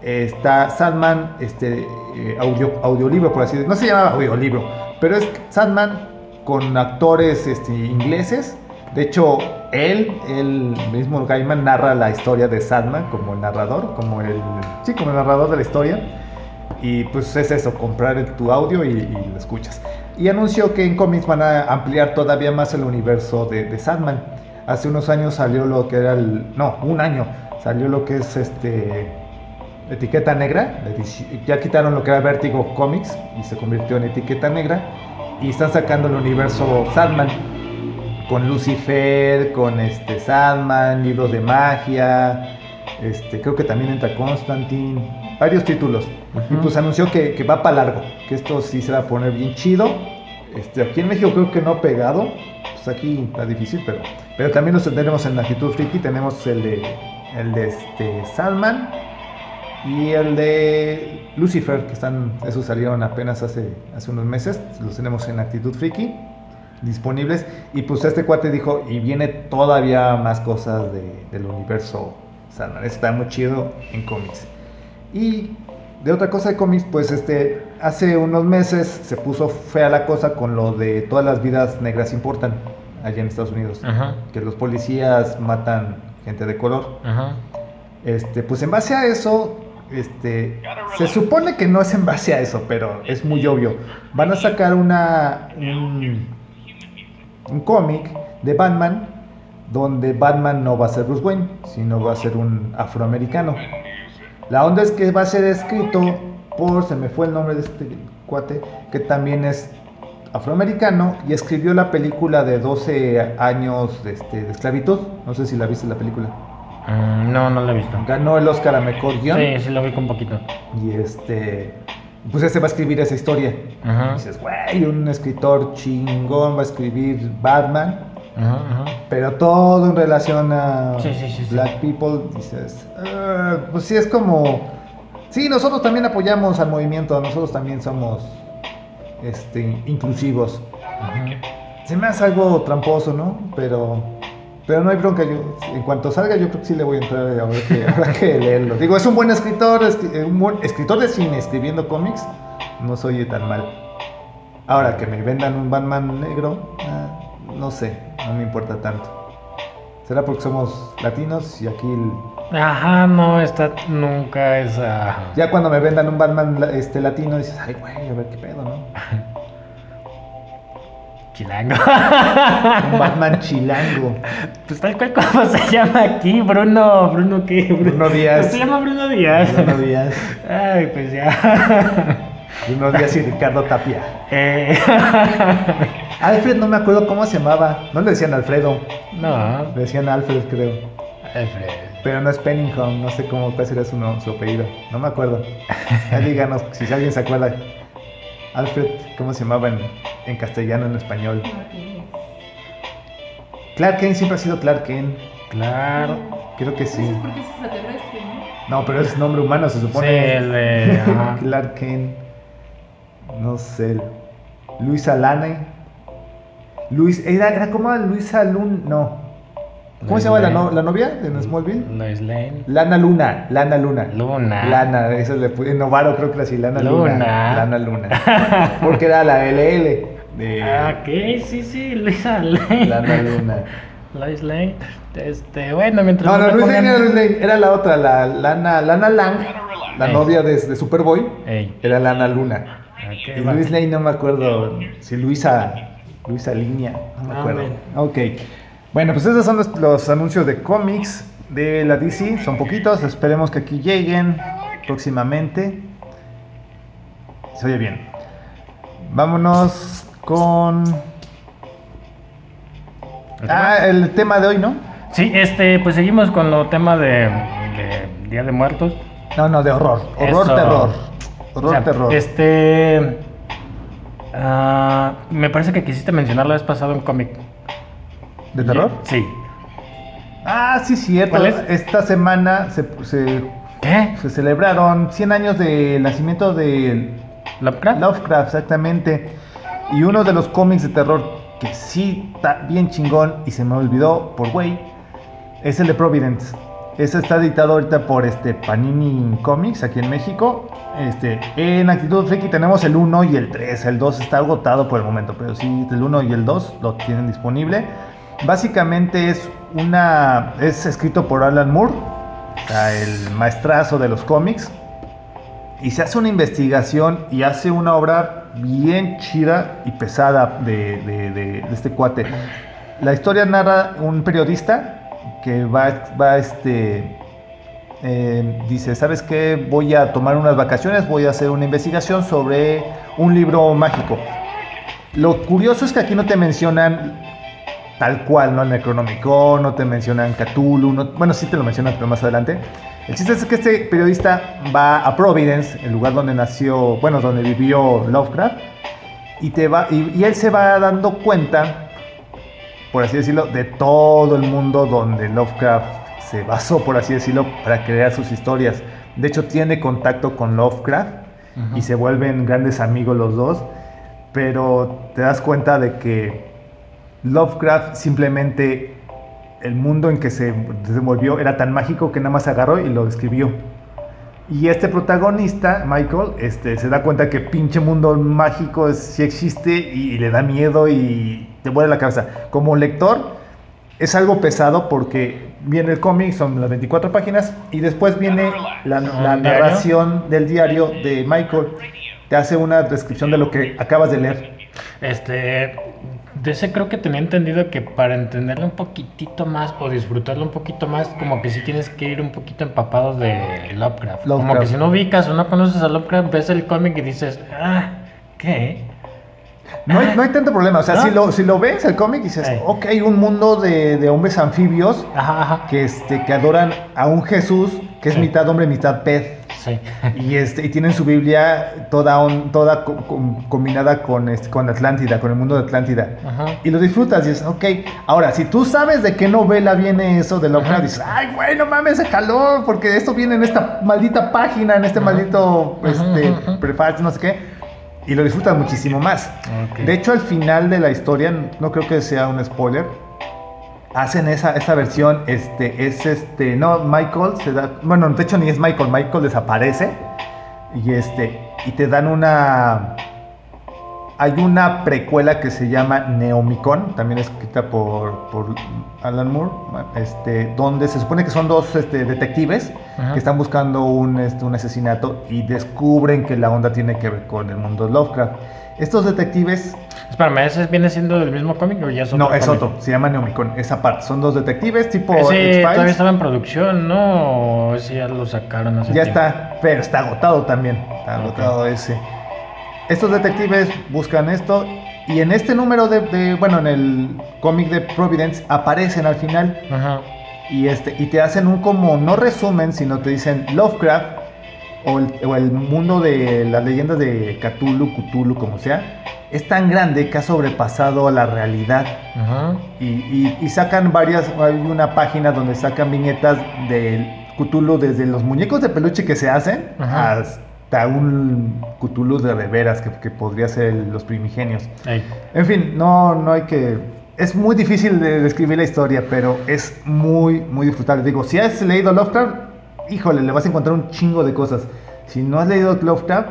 está Sandman, este, eh, audio, audiolibro, por así decirlo. No se llama audiolibro, pero es Sandman con actores este, ingleses. De hecho, él, él mismo Gaiman narra la historia de Sandman como el narrador, como el, sí, como narrador de la historia. Y pues es eso, comprar tu audio y, lo escuchas. Y anunció que en cómics van a ampliar todavía más el universo de, de Sandman. Hace unos años salió lo que era el... No, un año. Salió lo que es este... Etiqueta negra. Ya quitaron lo que era Vertigo Comics y se convirtió en etiqueta negra. Y están sacando el universo Sandman con Lucifer, con este Sandman, libros de magia, este, creo que también entra Constantine, varios títulos. Y pues anunció que, que va para largo, que esto sí se va a poner bien chido. Este, aquí en México creo que no ha pegado, pues aquí está difícil, pero, pero también los tenemos en Actitud Friki, tenemos el de, el de este, Sandman y el de Lucifer, que están, esos salieron apenas hace, hace unos meses, los tenemos en Actitud Friki disponibles. Y pues este cuate dijo, y viene todavía más cosas de- del universo Sandman. Está muy chido en cómics. Y de otra cosa de cómics, pues este, hace unos meses se puso fea la cosa con lo de todas las vidas negras importan allá en Estados Unidos. Ajá. Que los policías matan gente de color. Ajá. Este, pues en base a eso, este, se supone que no es en base a eso, pero es muy obvio. Van a sacar una un, un cómic de Batman donde Batman no va a ser Bruce Wayne, sino va a ser un afroamericano. La onda es que va a ser escrito por, se me fue el nombre de este cuate, que también es afroamericano y escribió la película de 12 años de, este, de esclavitud. No sé si la viste la película. Mm, no, no lo he visto. Ganó el Oscar a mejor guion. Sí, sí lo vi con poquito. Y este. Pues este va a escribir esa historia. Ajá. Y dices, güey, un escritor chingón va a escribir Batman. Ajá, ajá. Pero todo en relación a Sí, sí, sí, sí. Black People. Dices, "Ah", pues sí, es como. Sí, nosotros también apoyamos al movimiento. Nosotros también somos este, inclusivos. Se me hace algo tramposo, ¿no? Pero, pero no hay bronca. Yo, en cuanto salga, yo creo que sí le voy a entrar a ver que, habrá que leerlo. Digo, es un buen escritor, escri- eh, un buen escritor de cine escribiendo cómics. No soy tan mal. Ahora que me vendan un Batman negro, ah, no sé, no me importa tanto. ¿Será porque somos latinos y aquí el- Ajá, no, está nunca esa. ya cuando me vendan un Batman este latino dices, ay güey, a ver qué pedo, ¿no? Chilango. Un Batman chilango. Pues tal cual como se llama aquí, Bruno. ¿Bruno qué? Bruno Díaz. Se llama Bruno Díaz. Bruno Díaz. Ay, pues ya. Bruno Díaz y Ricardo Tapia. Eh, Alfred no me acuerdo cómo se llamaba. No le decían Alfredo, no. le decían Alfred creo. Alfred. Pero no es Pennington, no sé cómo cuál sería su, su apellido. No me acuerdo. Díganos si alguien se acuerda. Alfred, ¿cómo se llamaba en, en castellano, en español? Clark Kent siempre ha sido Clark Kent. Claro. Creo que sí. es porque es extraterrestre, ¿no? No, pero es nombre humano, se Sí, supone. el de. ajá. Clark Kent. No sé. Luisa Lane. Luis, era, era como Luisa Lun. No. ¿Cómo se llama la, no- la novia de Smallville? Lois Lane. Lana Luna, Lana Luna. Luna. Lana, eso le fue. En Novaro creo que era así, Lana Luna. Luna. Lana Luna. Porque era la LL de Ah, ¿qué? Sí, sí, Luisa Lane. Lana Luna. Lois Lane. Este, bueno, mientras. No, no, me Luis Lane era Luis Lane, era la otra, la Lana, Lana Lang, la Ey. novia de, de Superboy, Ey. era Lana Luna. Ok, Y va. Luis Lane no me acuerdo si Luisa, Luisa Línea, no me Ah, acuerdo. bueno. Ok. Bueno, pues esos son los, los anuncios de cómics de la DC, son poquitos, esperemos que aquí lleguen próximamente. Se oye bien. Vámonos con... Ah, el tema de hoy, ¿no? Sí, este, pues seguimos con lo tema de, de Día de Muertos. No, no, de horror. Horror, Eso. terror. Horror, O sea, terror. Este. ah, me parece que quisiste mencionar la vez pasado un cómic. ¿De terror? Sí. Ah, sí, cierto. ¿Cuál es? Esta semana se, se, ¿Qué? se celebraron 100 años del nacimiento de ¿Lovecraft? Lovecraft, exactamente. Y uno de los cómics de terror que sí está bien chingón y se me olvidó por güey es el de Providence. Ese está editado ahorita por este Panini Comics aquí en México. Este, en Actitud Friki tenemos el 1 y el 3. El 2 está agotado por el momento, pero sí, el 1 y el 2 lo tienen disponible. Básicamente es una. es escrito por Alan Moore, el maestrazo de los cómics. y se hace una investigación y hace una obra bien chida y pesada de, de- este cuate. La historia narra un periodista que va, va este, eh, dice, ¿sabes qué? Voy a tomar unas vacaciones, voy a hacer una investigación sobre un libro mágico. Lo curioso es que aquí no te mencionan tal cual, ¿no? El Necronomicon, no te mencionan Cthulhu, no- bueno, sí te lo mencionan, pero más adelante. El chiste es que este periodista va a Providence, el lugar donde nació, bueno, donde vivió Lovecraft, y, te va, y, y él se va dando cuenta, por así decirlo, de todo el mundo donde Lovecraft se basó, por así decirlo, para crear sus historias. De hecho, tiene contacto con Lovecraft y se vuelven grandes amigos los dos, pero te das cuenta de que Lovecraft simplemente el mundo en que se desenvolvió era tan mágico que nada más agarró y lo describió. Y este protagonista, Michael, este, se da cuenta que pinche mundo mágico es- sí existe y, le da miedo y te vuelve la cabeza. Como lector, es algo pesado porque viene el cómic, son las 24 páginas, y después viene la, la narración del diario de Michael. Te hace una descripción de lo que acabas de leer. Este, de ese creo que tenía entendido que para entenderlo un poquitito más o disfrutarlo un poquito más, como que sí tienes que ir un poquito empapado de Lovecraft. Como que si no ubicas o no conoces a Lovecraft, ves el cómic y dices, ah, ¿qué? No hay, no hay tanto problema, o sea, ¿No? si, lo, si lo ves el cómic dices, Sí. ok, un mundo de, de hombres anfibios Ajá, ajá. que, este, que adoran a un Jesús que es Sí. mitad hombre, mitad pez. Sí. Y, este, y tienen su Biblia toda, un- toda co- com- combinada con, este, con Atlántida, con el mundo de Atlántida. Ajá. Y lo disfrutas y dices, ok. Ahora, si tú sabes de qué novela viene eso de Lovecraft, dices, ay, güey, no mames, se jaló, porque esto viene en esta maldita página, en este Ajá. maldito este, ajá. prefacio, no sé qué. Y lo disfrutas muchísimo más. De hecho, al final de la historia, no creo que sea un spoiler, hacen esa, esa versión, este, es este, no, Michael se da, bueno, de hecho ni es Michael, Michael desaparece y este, y te dan una, hay una precuela que se llama Neomicon, también escrita por, por Alan Moore, este, donde se supone que son dos este, detectives que están buscando un, este, un asesinato y descubren que la onda tiene que ver con el mundo Lovecraft. Estos detectives Espérame, ¿ese viene siendo del mismo cómic o ya es otro? no, es cómic? otro, se llama Neomicon, esa parte. Son dos detectives tipo Ese todavía estaba en producción, ¿no? O ese ya lo sacaron hace Ya tiempo? está, pero está agotado también. Está agotado ese. Estos detectives buscan esto y en este número de, de- bueno, en el cómic de Providence aparecen al final Ajá. y este y te hacen un como no resumen, sino te dicen Lovecraft o el, o el mundo de las leyendas de Cthulhu, Cthulhu, como sea, es tan grande que ha sobrepasado la realidad. Ajá. Y, y- y sacan varias, hay una página donde sacan viñetas del Cthulhu desde los muñecos de peluche que se hacen Ajá. hasta un Cthulhu de veras que, que podría ser los primigenios. Ey. En fin, no, no hay que... Es muy difícil de describir la historia, pero es muy, muy disfrutable. Digo, si has leído Lovecraft, híjole, le vas a encontrar un chingo de cosas. Si no has leído Lovecraft,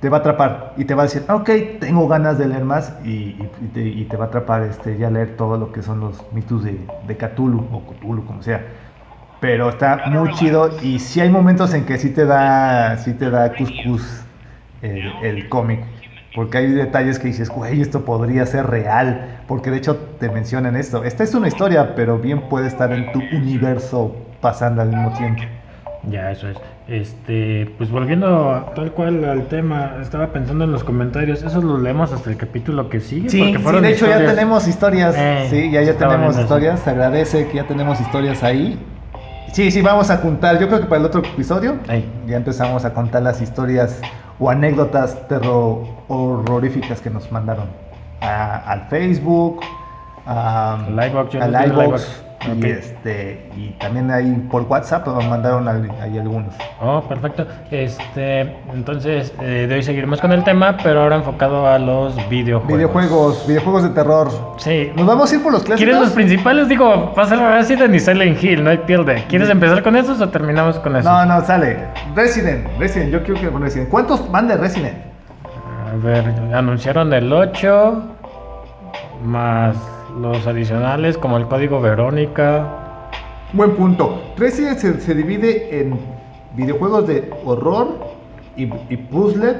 te va a atrapar y te va a decir, "Ah, ok, tengo ganas de leer más y, y- y te, y te va a atrapar este, ya leer todo lo que son los mitos de, de Cthulhu o Cthulhu, como sea. Pero está muy chido y sí hay momentos en que sí te da, sí te da cuscús el, el cómic. Porque hay detalles que dices, güey, esto podría ser real. Porque de hecho te mencionan esto. Esta es una historia, pero bien puede estar en tu universo pasando al mismo tiempo. Ya, eso es. Este, pues volviendo tal cual al tema, estaba pensando en los comentarios, eso lo leemos hasta el capítulo que sigue. Sí, porque sí, de hecho ya tenemos historias. Eh, sí, ya, ya tenemos eso. historias. Se agradece que ya tenemos historias ahí. Sí, sí, vamos a contar. Yo creo que para el otro episodio Ahí. ya empezamos a contar las historias o anécdotas terror horroríficas que nos mandaron a- al Facebook, a, Al iVoox, y este y también ahí por WhatsApp nos mandaron ahí algunos. Oh, perfecto. Este, entonces, eh, de hoy seguiremos con el tema, pero ahora enfocado a los videojuegos. Videojuegos, videojuegos de terror. Sí. Nos vamos a ir por los clásicos. ¿Quieres los principales? Digo, va a ser Resident y Silent Hill, no hay pierde. ¿Quieres empezar con esos o terminamos con esos? No, no, sale. Resident, Resident, yo quiero que con Resident. ¿Cuántos van de Resident? A ver, anunciaron el 8, más los adicionales como el código Verónica. Buen punto. Resident se, se divide en videojuegos de horror y, y puzzle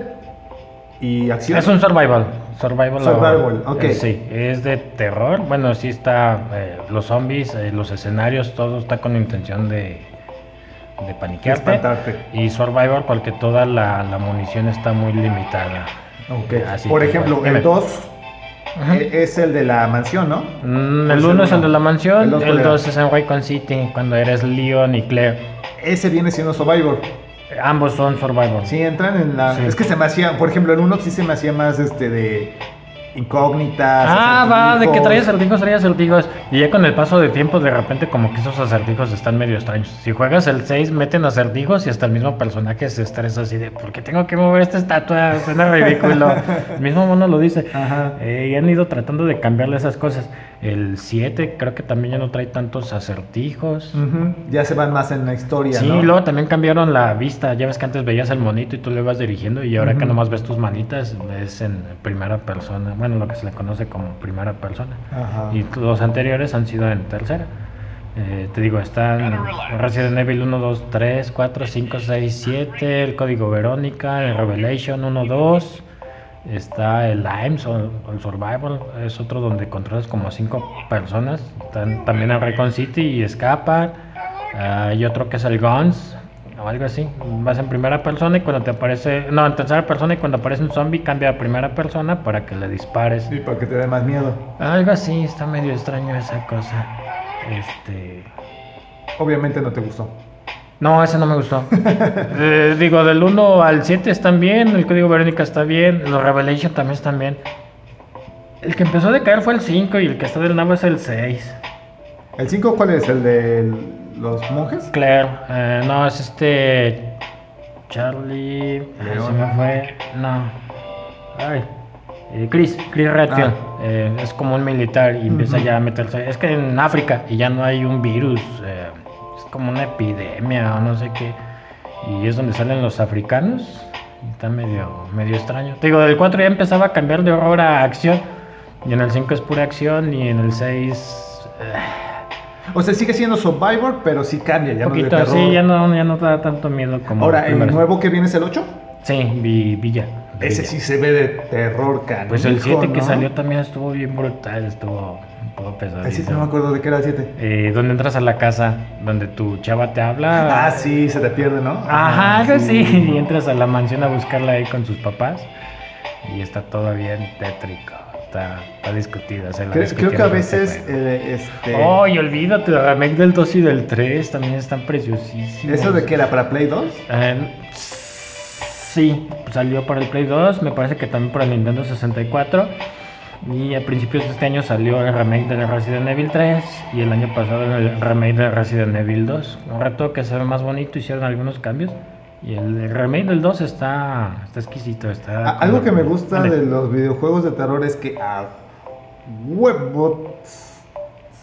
y acción. Es un survival. Survival. Survival, o- ok. eh, sí, es de terror. Bueno, sí está. eh, los zombies, eh, los escenarios, todo está con intención de, de paniquearte. espantarte. Y survival porque toda la, la munición está muy limitada. Ok. Así Por ejemplo, el 2 Ajá. Es el de la mansión, ¿no? Mm, ¿Cuál el es el 1 es el de la ¿El mansión, el cuál era? 2 es en Raycon City, cuando eres Leon y Claire. Ese viene siendo Survivor. Ambos son survival. Sí, entran en la. Sí. Es que se me hacía, por ejemplo, en uno sí se me hacía más este de incógnitas. Ah, va, de que acertijos. trae acertijos, trae acertijos. Y ya con el paso de tiempo, de repente, como que esos acertijos están medio extraños. Si juegas el 6, meten acertijos y hasta el mismo personaje se estresa así de, ¿por qué tengo que mover esta estatua? Suena ridículo. el mismo mono lo dice. Ajá. Eh, y han ido tratando de cambiarle esas cosas. El 7 creo que también ya no trae tantos acertijos. Ya se van más en la historia, Sí, ¿no? luego también cambiaron la vista. Ya ves que antes veías el monito y tú le vas dirigiendo y ahora que Ujú. nomás ves tus manitas es en primera persona. Bueno, lo que se le conoce como primera persona. Ajá. Y los anteriores han sido en tercera. Eh, te digo, están Resident Evil 1, 2, 3, 4, 5, 6, 7, el código Verónica, el Revelation 1, 2. Está el Limes o el Survival, es otro donde controlas como 5 personas. Están también en Recon City y escapa. Ah, Hay otro que es el Guns o algo así. Vas en primera persona y cuando te aparece. No, en tercera persona y cuando aparece un zombie cambia a primera persona para que le dispares. Sí, para que te dé más miedo. Algo así, está medio extraño esa cosa. Este. Obviamente no te gustó. No, ese no me gustó. Eh, digo, del 1 al 7 están bien, el código Verónica está bien, los Revelation también están bien. El que empezó a decaer fue el 5 y el que está del nabo es el 6. ¿El 5 cuál es? ¿El de los monjes? Claire, eh, no, es este. Charlie. León. se me fue. No. Ay. eh, Chris, Chris Redfield. Ah. eh, es como un militar y empieza Ujú. ya a meterse. Es que en África y ya no hay un virus. eh, es como una epidemia o no sé qué. Y es donde salen los africanos. y Está medio, medio extraño. Te digo, del 4 ya empezaba a cambiar de horror a acción. Y en el 5 es pura acción. Y en el 6. O sea, sigue siendo Survivor, pero sí cambia. Ya poquito no es de así, terror. ya no, ya no da tanto miedo como. Ahora, ¿el nuevo que viene es el 8? Sí, vi, Villa. Ese sí se ve de terror canijo, Pues el 7 que salió también estuvo bien brutal, estuvo un poco El 7 no me acuerdo de qué era el 7. Eh, donde entras a la casa, donde tu chava te habla. Ah, sí, se te pierde, ¿no? Ajá, algo así. Y entras a la mansión a buscarla ahí con sus papás. Y está todo bien tétrico. Está, está discutida. Creo, creo que a veces, eh, este... Oh, y olvídate, el remake del 2 y del 3 también están preciosísimos. ¿Eso de que era para Play 2? Eh, sí, salió para el Play 2, me parece que también para el Nintendo 64. Y a principios de este año salió el remake de Resident Evil 3 y el año pasado el remake de Resident Evil 2. Un rato que se ve más bonito, hicieron algunos cambios. Y el remake del 2 está, está exquisito. Está A- Algo que me gusta Vale. de los videojuegos de terror es que a huevo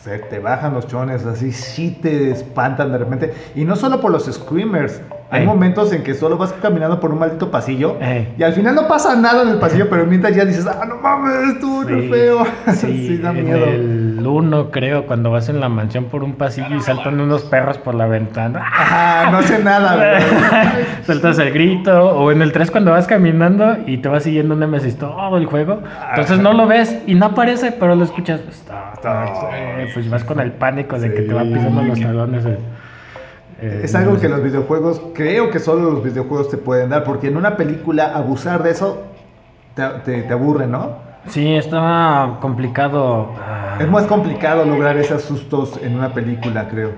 se te bajan los chones, así sí te espantan de repente. Y no solo por los screamers. Hay Ey. momentos en que solo vas caminando por un maldito pasillo Ey. y al final no pasa nada en el pasillo, pero mientras ya dices, ah, no mames, estuvo Sí, feo. Sí, Sí, da miedo. el 1 creo, cuando vas en la mansión por un pasillo y saltan unos perros por la ventana. Ajá, no hace nada, güey. Sueltas el grito, o en el 3 cuando vas caminando y te va siguiendo un Nemesis todo el juego. Entonces no lo ves y no aparece, pero lo escuchas. Está, está, eh, pues vas con el pánico de que te va pisando los talones. eh, Es algo que los videojuegos, creo que solo los videojuegos te pueden dar, porque en una película abusar de eso te, te, te aburre, ¿no? Sí, estaba complicado. Es más complicado lograr esos sustos en una película, creo.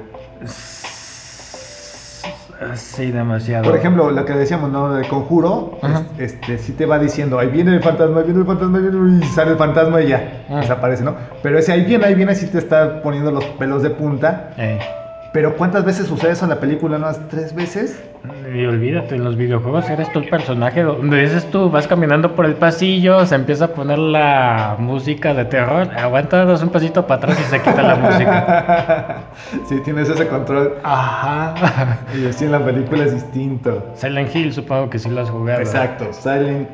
Sí, demasiado. Por ejemplo, lo que decíamos, ¿no? De Conjuro, es- este, sí te va diciendo, ahí viene el fantasma, ahí viene el fantasma, ahí viene, y sale el fantasma y ya, desaparece, ¿no? Pero ese ahí viene, ahí viene, sí te está poniendo los pelos de punta. Eh, Pero ¿cuántas veces sucede eso en la película? ¿No? ¿Tres veces? Y olvídate, en los videojuegos eres tú el personaje. Donde dices tú, vas caminando por el pasillo, se empieza a poner la música de terror. Aguanta, das un pasito para atrás y se quita la música. sí, tienes ese control. Ajá. Y así en la película es distinto. Silent Hill, supongo que sí lo has jugado. Exacto, Silent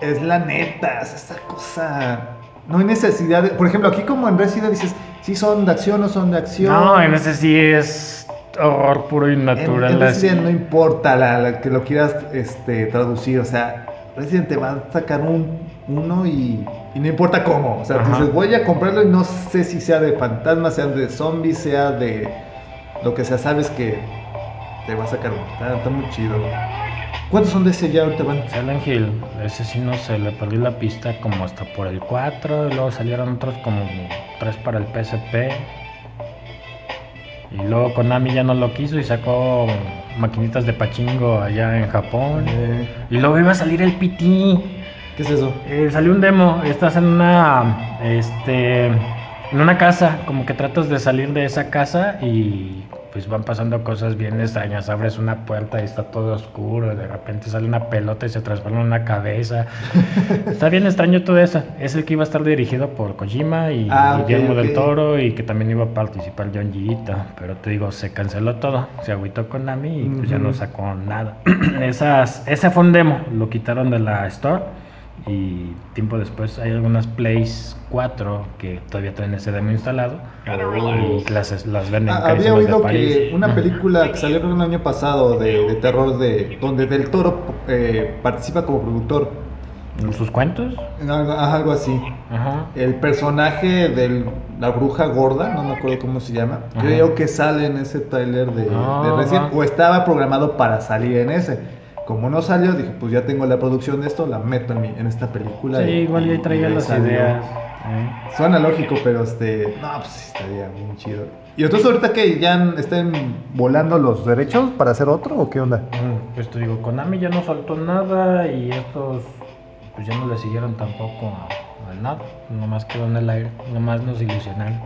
es la neta, es esa cosa. No hay necesidad de. Por ejemplo, aquí como en Resident dices, si son de acción o son de acción. No, en ese sí es horror puro y En, natural. en así. Resident no importa la, la que lo quieras este, traducir, o sea, Resident te va a sacar un uno y, y no importa cómo. O sea, Ajá. dices, voy a comprarlo y no sé si sea de fantasmas, sea de zombies, sea de lo que sea, sabes que te va a sacar uno. Está, está muy chido. ¿Cuántos son de ese ya ahorita van? Silent Hill, ese sí no sé, le perdí la pista como hasta por el 4, y luego salieron otros como 3 para el PSP. Y luego Konami ya no lo quiso y sacó maquinitas de pachingo allá en Japón. Eh, Y luego iba a salir el PT. ¿Qué es eso? Eh, salió un demo, estás en una este en una casa, como que tratas de salir de esa casa y pues van pasando cosas bien extrañas, abres una puerta y está todo oscuro, de repente sale una pelota y se transforma en una cabeza. está bien extraño todo eso. Es el que iba a estar dirigido por Kojima y Ah, Guillermo del ok. Toro y que también iba a participar John Ito, pero te digo, se canceló todo, se agüitó Konami y pues ya no sacó nada. Esas, ese fue un demo, lo quitaron de la store y tiempo después hay algunas Plays 4 que todavía tienen ese demo instalado y las, las venden Ah, había de oído París. que una película que salió el año pasado de, de terror de donde Del Toro eh, participa como productor. ¿En sus cuentos? En Algo, algo así. Ajá. El personaje de la bruja gorda, no me acuerdo cómo se llama, Ajá. creo que sale en ese tráiler de, Ah, de Resident, va. o estaba programado para salir en ese. Como no salió, dije, pues ya tengo la producción de esto, la meto en, mi- en esta película. Sí, y- igual y- ya traía las salió. ideas. ¿eh? Suena lógico, pero este. No, pues estaría muy chido. ¿Y entonces ahorita que ya estén volando los derechos para hacer otro o qué onda? Ujú. Pues te digo, Konami ya no soltó nada y estos pues ya no le siguieron tampoco a, a nada, nomás quedó en el aire, nomás nos ilusionaron.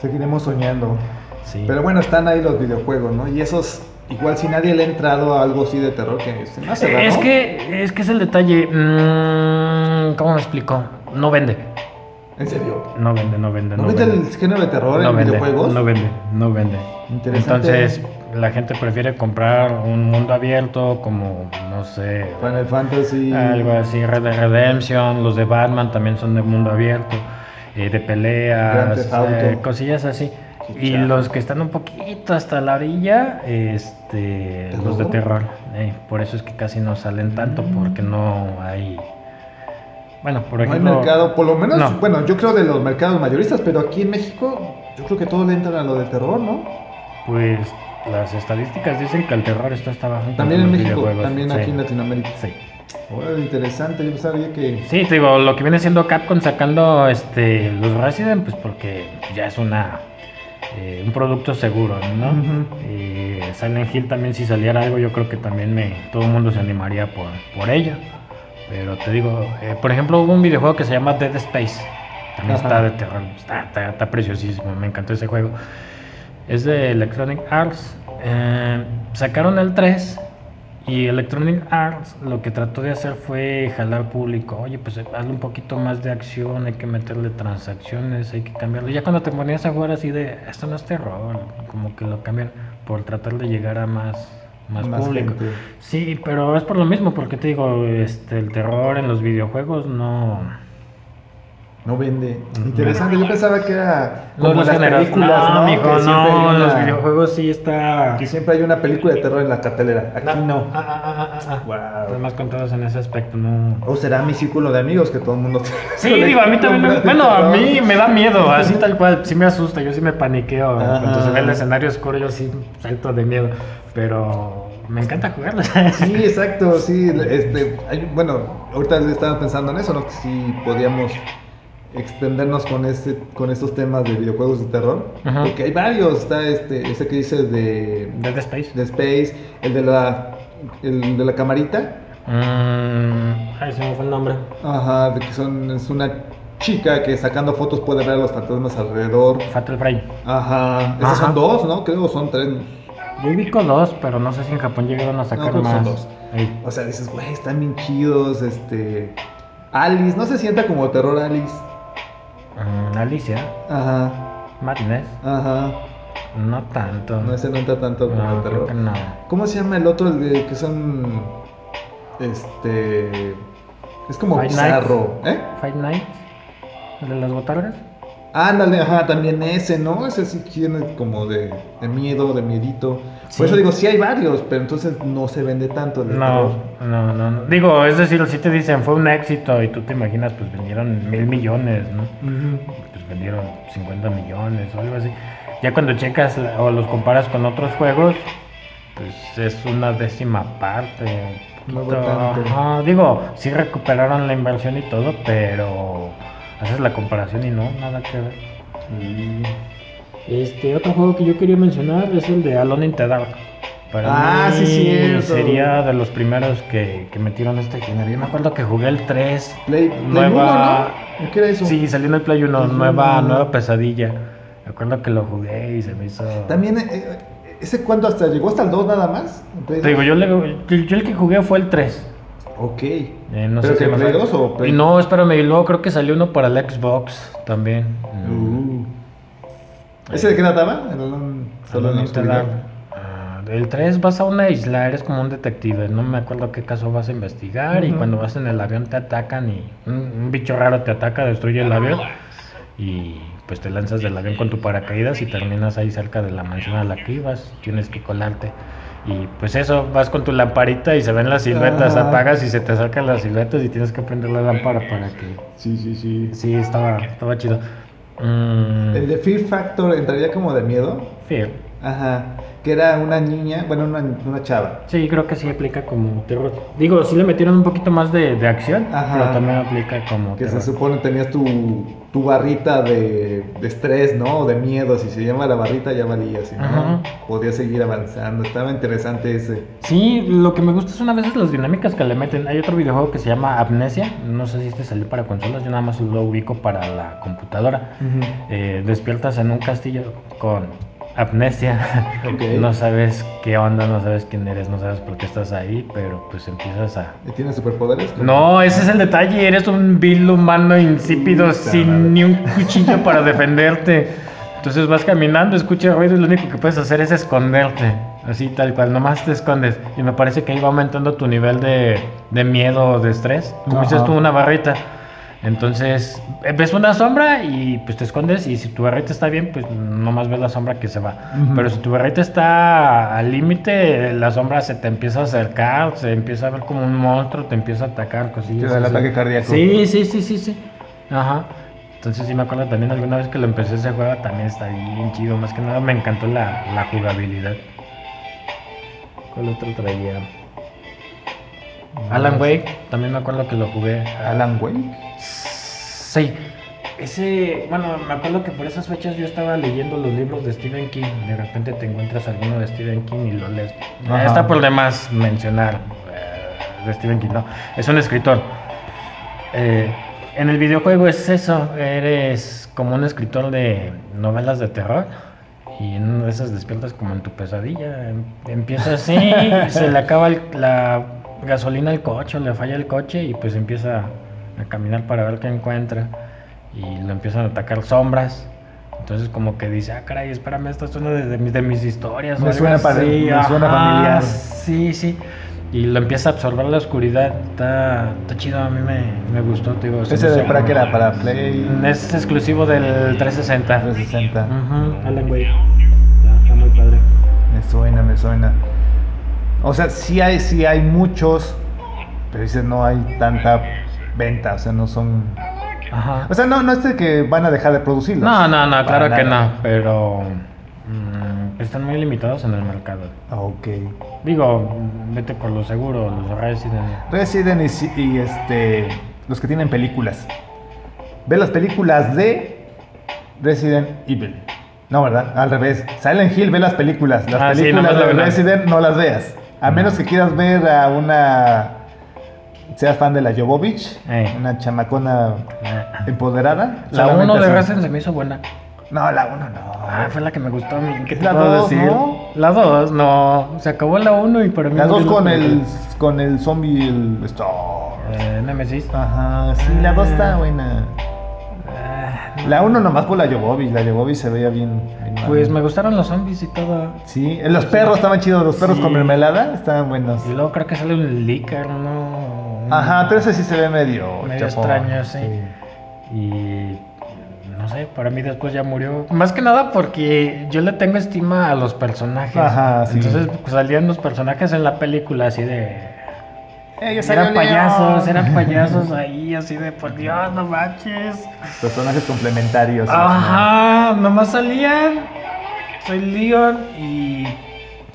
Seguiremos soñando. Sí. Pero bueno, están ahí los videojuegos, ¿no? Y esos, igual si nadie le ha entrado a algo así de terror, que se me hace raro. es que es que es el detalle, mm, ¿cómo me explico? No vende. ¿En serio? No vende, no vende, ¿No no vende. el género de terror No en vende, videojuegos? no vende, no vende. Interesante. Entonces, la gente prefiere comprar un mundo abierto como, no sé, Final Fantasy. algo así, Red Dead Redemption, los de Batman también son de mundo abierto, eh, de peleas, eh, cosillas así. Y los que están un poquito hasta la orilla, este, los de ¿Terror? eh, por eso es que casi no salen tanto, porque no hay... Bueno, por no hay ejemplo... mercado, por lo menos, No. bueno, yo creo de los mercados mayoristas, pero aquí en México, yo creo que todos le entran a lo de terror, ¿no? Pues las estadísticas dicen que el terror está hasta abajo. También en México, también Sí, aquí en Latinoamérica. Sí. Interesante, yo sabía que... Sí, te digo, lo que viene siendo Capcom sacando este los Resident, pues porque ya es una eh, un producto seguro, ¿no? Ujú. Eh, Silent Hill también si saliera algo, yo creo que también me todo el mundo se animaría por, por ello. Pero te digo, eh, por ejemplo, hubo un videojuego que se llama Dead Space. También Ajá. está de terror, está, está- está preciosísimo, me encantó ese juego. Es de Electronic Arts. Eh, sacaron el 3 y Electronic Arts lo que trató de hacer fue jalar público. Oye, pues hazle un poquito más de acción, hay que meterle transacciones, hay que cambiarlo. Ya cuando te ponías a jugar así de, esto no es terror, como que lo cambian por tratar de llegar a más, más, Más público. gente. Sí, pero es por lo mismo, porque te digo, este, el terror en los videojuegos no... No vende. Interesante, yo pensaba que era No, como los las películas, no, ¿no? mijo, que siempre hay no, una, los videojuegos sí está... Que siempre hay una película de terror en la cartelera. Aquí no. Ah, ah, ah, ah, ah. Wow. Nada más contados en ese aspecto, no... O será mi círculo de amigos que todo el mundo. Sí, digo, a mí también me, bueno, a mí me da miedo, así tal cual, sí me asusta, yo sí me paniqueo, Ajá. cuando se ve el escenario oscuro yo sí salto de miedo, pero me encanta jugarlo. Sí, exacto, sí. Este, hay- bueno, ahorita estaba pensando en eso, ¿no? Que si podíamos extendernos con este, con estos temas de videojuegos de terror. Ajá. Porque hay varios. Está este, ese que dices de, Dead Space. de Space, el de la, el de la camarita. Mm, ay, se me fue el nombre. Ajá, de que son, es una chica que sacando fotos puede ver a los fantasmas alrededor. Fatal Frame. Ajá, Ajá. son dos, ¿no? Creo son tres. Yo ubico dos, pero no sé si en Japón llegaron a sacar creo que son más. dos. O sea, dices, güey, están bien chidos, este... Alice, no se sienta como terror Alice. Mm, Alicia, Ajá, Madness, ajá. no tanto. No se nota tanto como No, el terror. no. ¿Cómo se llama el otro? El de que son... Este... Es como Five bizarro, ¿eh? Five Nights, el de las botargas. Ándale, ajá, también ese, ¿no? Ese sí tiene como de, de miedo, de miedito. Sí. Por eso digo, sí hay varios, pero entonces no se vende tanto el No, no, no, no. Digo, es decir, si te dicen fue un éxito y tú te imaginas, pues vendieron mil millones, ¿no? Pues vendieron 50 millones o algo así. Ya cuando checas o los comparas con otros juegos, pues es una décima parte. No ajá. Digo, sí recuperaron la inversión y todo, pero haces la comparación y no, nada que ver. Este, otro juego que yo quería mencionar es el de Alone in the Dark. Para Ah, mí sí, cierto. Sería de los primeros que, que metieron este género. Yo me acuerdo que jugué el 3. Play, Play nueva... 1, ¿no? ¿Qué era eso? Sí, salió en el Play 1, Play nueva, uno. nueva pesadilla. Me acuerdo que lo jugué y se me hizo... También, eh, eh, ¿ese cuánto hasta llegó hasta el 2 nada más? ¿En Play Te digo, 2? yo, le- yo, yo el que jugué fue el 3. Ok. Eh, no ¿Pero sé que Play falla. 2 o Play no, espérame, y luego creo que salió uno para el Xbox también. Uh. ¿Ese de qué trataba? El Alone- Solo en la. Ah, El 3 vas a una isla, eres como un detective, no me acuerdo qué caso vas a investigar y cuando vas en el avión te atacan y un, un bicho raro te ataca, destruye el avión y pues te lanzas del avión con tu paracaídas y terminas ahí cerca de la mansión a la que ibas, tienes que colarte. Y pues eso, vas con tu lamparita y se ven las siluetas, Ajá. apagas y se te sacan las siluetas y tienes que prender la lámpara para que... Sí, sí, sí. Sí, estaba, estaba chido. Mm, El de Fear Factor entraría como de miedo. Fear. Ajá. Que era una niña, bueno, una, una chava. Sí, creo que sí aplica como terror. Digo, sí le metieron un poquito más de, de acción, Ajá. pero también aplica como Que terror. se supone tenías tu, tu barrita de, de estrés, ¿no? O de miedo. Si se llama la barrita, ya valía. Si no, Ajá. podías seguir avanzando. Estaba interesante ese. Sí, lo que me gusta son a veces las dinámicas que le meten. Hay otro videojuego que se llama Amnesia. No sé si este salió para consolas, yo nada más lo ubico para la computadora. Eh, despiertas en un castillo con amnesia. Ok. No sabes qué onda, no sabes quién eres, no sabes por qué estás ahí, pero pues empiezas a, ¿Y tiene superpoderes? No, ese es el detalle. Eres un vil humano insípido sin madre. ni un cuchillo para defenderte. Entonces vas caminando, escuchas ruido y lo único que puedes hacer es esconderte. Así tal cual, nomás te escondes. Y me parece que ahí va aumentando tu nivel de, de miedo o de estrés. Dices tú, una barrita. Entonces eh, ves una sombra y pues te escondes y si tu barrita está bien, pues nomás ves la sombra que se va. Pero si tu barrita está al límite, la sombra se te empieza a acercar, se empieza a ver como un monstruo, te empieza a atacar, cosillas. Te da el así. ataque cardíaco. Sí, sí, sí, sí, sí. Ajá. Entonces sí me acuerdo también alguna vez que lo empecé ese juego también está bien chido. Más que nada me encantó la, la jugabilidad. ¿Cuál otro traía? Alan Wake, también me acuerdo que lo jugué. Alan Wake. Sí. Ese, bueno, me acuerdo que por esas fechas yo estaba leyendo los libros de Stephen King. De repente te encuentras alguno de Stephen King y lo lees. Ajá. Está por demás mencionar eh, de Stephen King, ¿no? Es un escritor. Eh, en el videojuego es eso, eres como un escritor de novelas de terror y en una de esas despiertas como en tu pesadilla. Em- Empieza así, se le acaba el- la gasolina al coche, o le falla el coche y pues empieza a caminar para ver qué encuentra y lo empiezan a atacar sombras. Entonces como que dice, ah, caray, espérame, esto suena de, de mis, de mis historias. Me suena así". me suena Ajá, familiar. Sí, sí. Y lo empieza a absorber la oscuridad. Está, está chido, a mí me, me gustó, te digo. se Ese de para qué era, para Play Es exclusivo del 360. 360. Ujú, Alan Wake. Está, está muy padre. Me suena, me suena. O sea, sí hay, sí hay muchos, pero dices no hay tanta venta, o sea, no son... Ajá. O sea, no, no es de que van a dejar de producirlos. No, no, no, claro que nada. no, pero mm, están muy limitados en el mercado. Ok. Digo, vete por lo seguro, los Resident. Resident y, este, los que tienen películas. Ve las películas de Resident Evil. No, ¿verdad? Al revés. Silent Hill, ve las películas. Las Ah, sí, películas la de. Resident no las veas. A menos que quieras ver a una... Seas fan de la Jovovich, Eh. una chamacona Ah. empoderada. La solamente 1 de. Resident se me hizo buena. No, la 1 no. Ah, fue la que me gustó a mí. ¿Qué te La puedo dos, decir? ¿no? La 2, no. Se acabó la 1 y para mí. La murió 2 con el, con el zombie, el Star. Eh, Nemesis. Ajá, sí, la 2 está buena. Ah, La 1 nomás por la Jovovich, la Jovovich se veía bien. bien Pues me gustaron los zombies y todo. Sí, los perros estaban chidos, los perros Sí. con mermelada estaban buenos. Y luego creo que sale un Licker, ¿no? Ajá, pero ese sí se ve medio Medio chafón. extraño, sí. Y no sé, para mí después ya murió. Más que nada porque yo le tengo estima a los personajes. Ajá, sí. Entonces pues, salían los personajes en la película así de... Salió Eran León. payasos, eran payasos ahí, así de por Dios, no manches. Personajes complementarios. Ajá, nomás salían. Soy Leon y.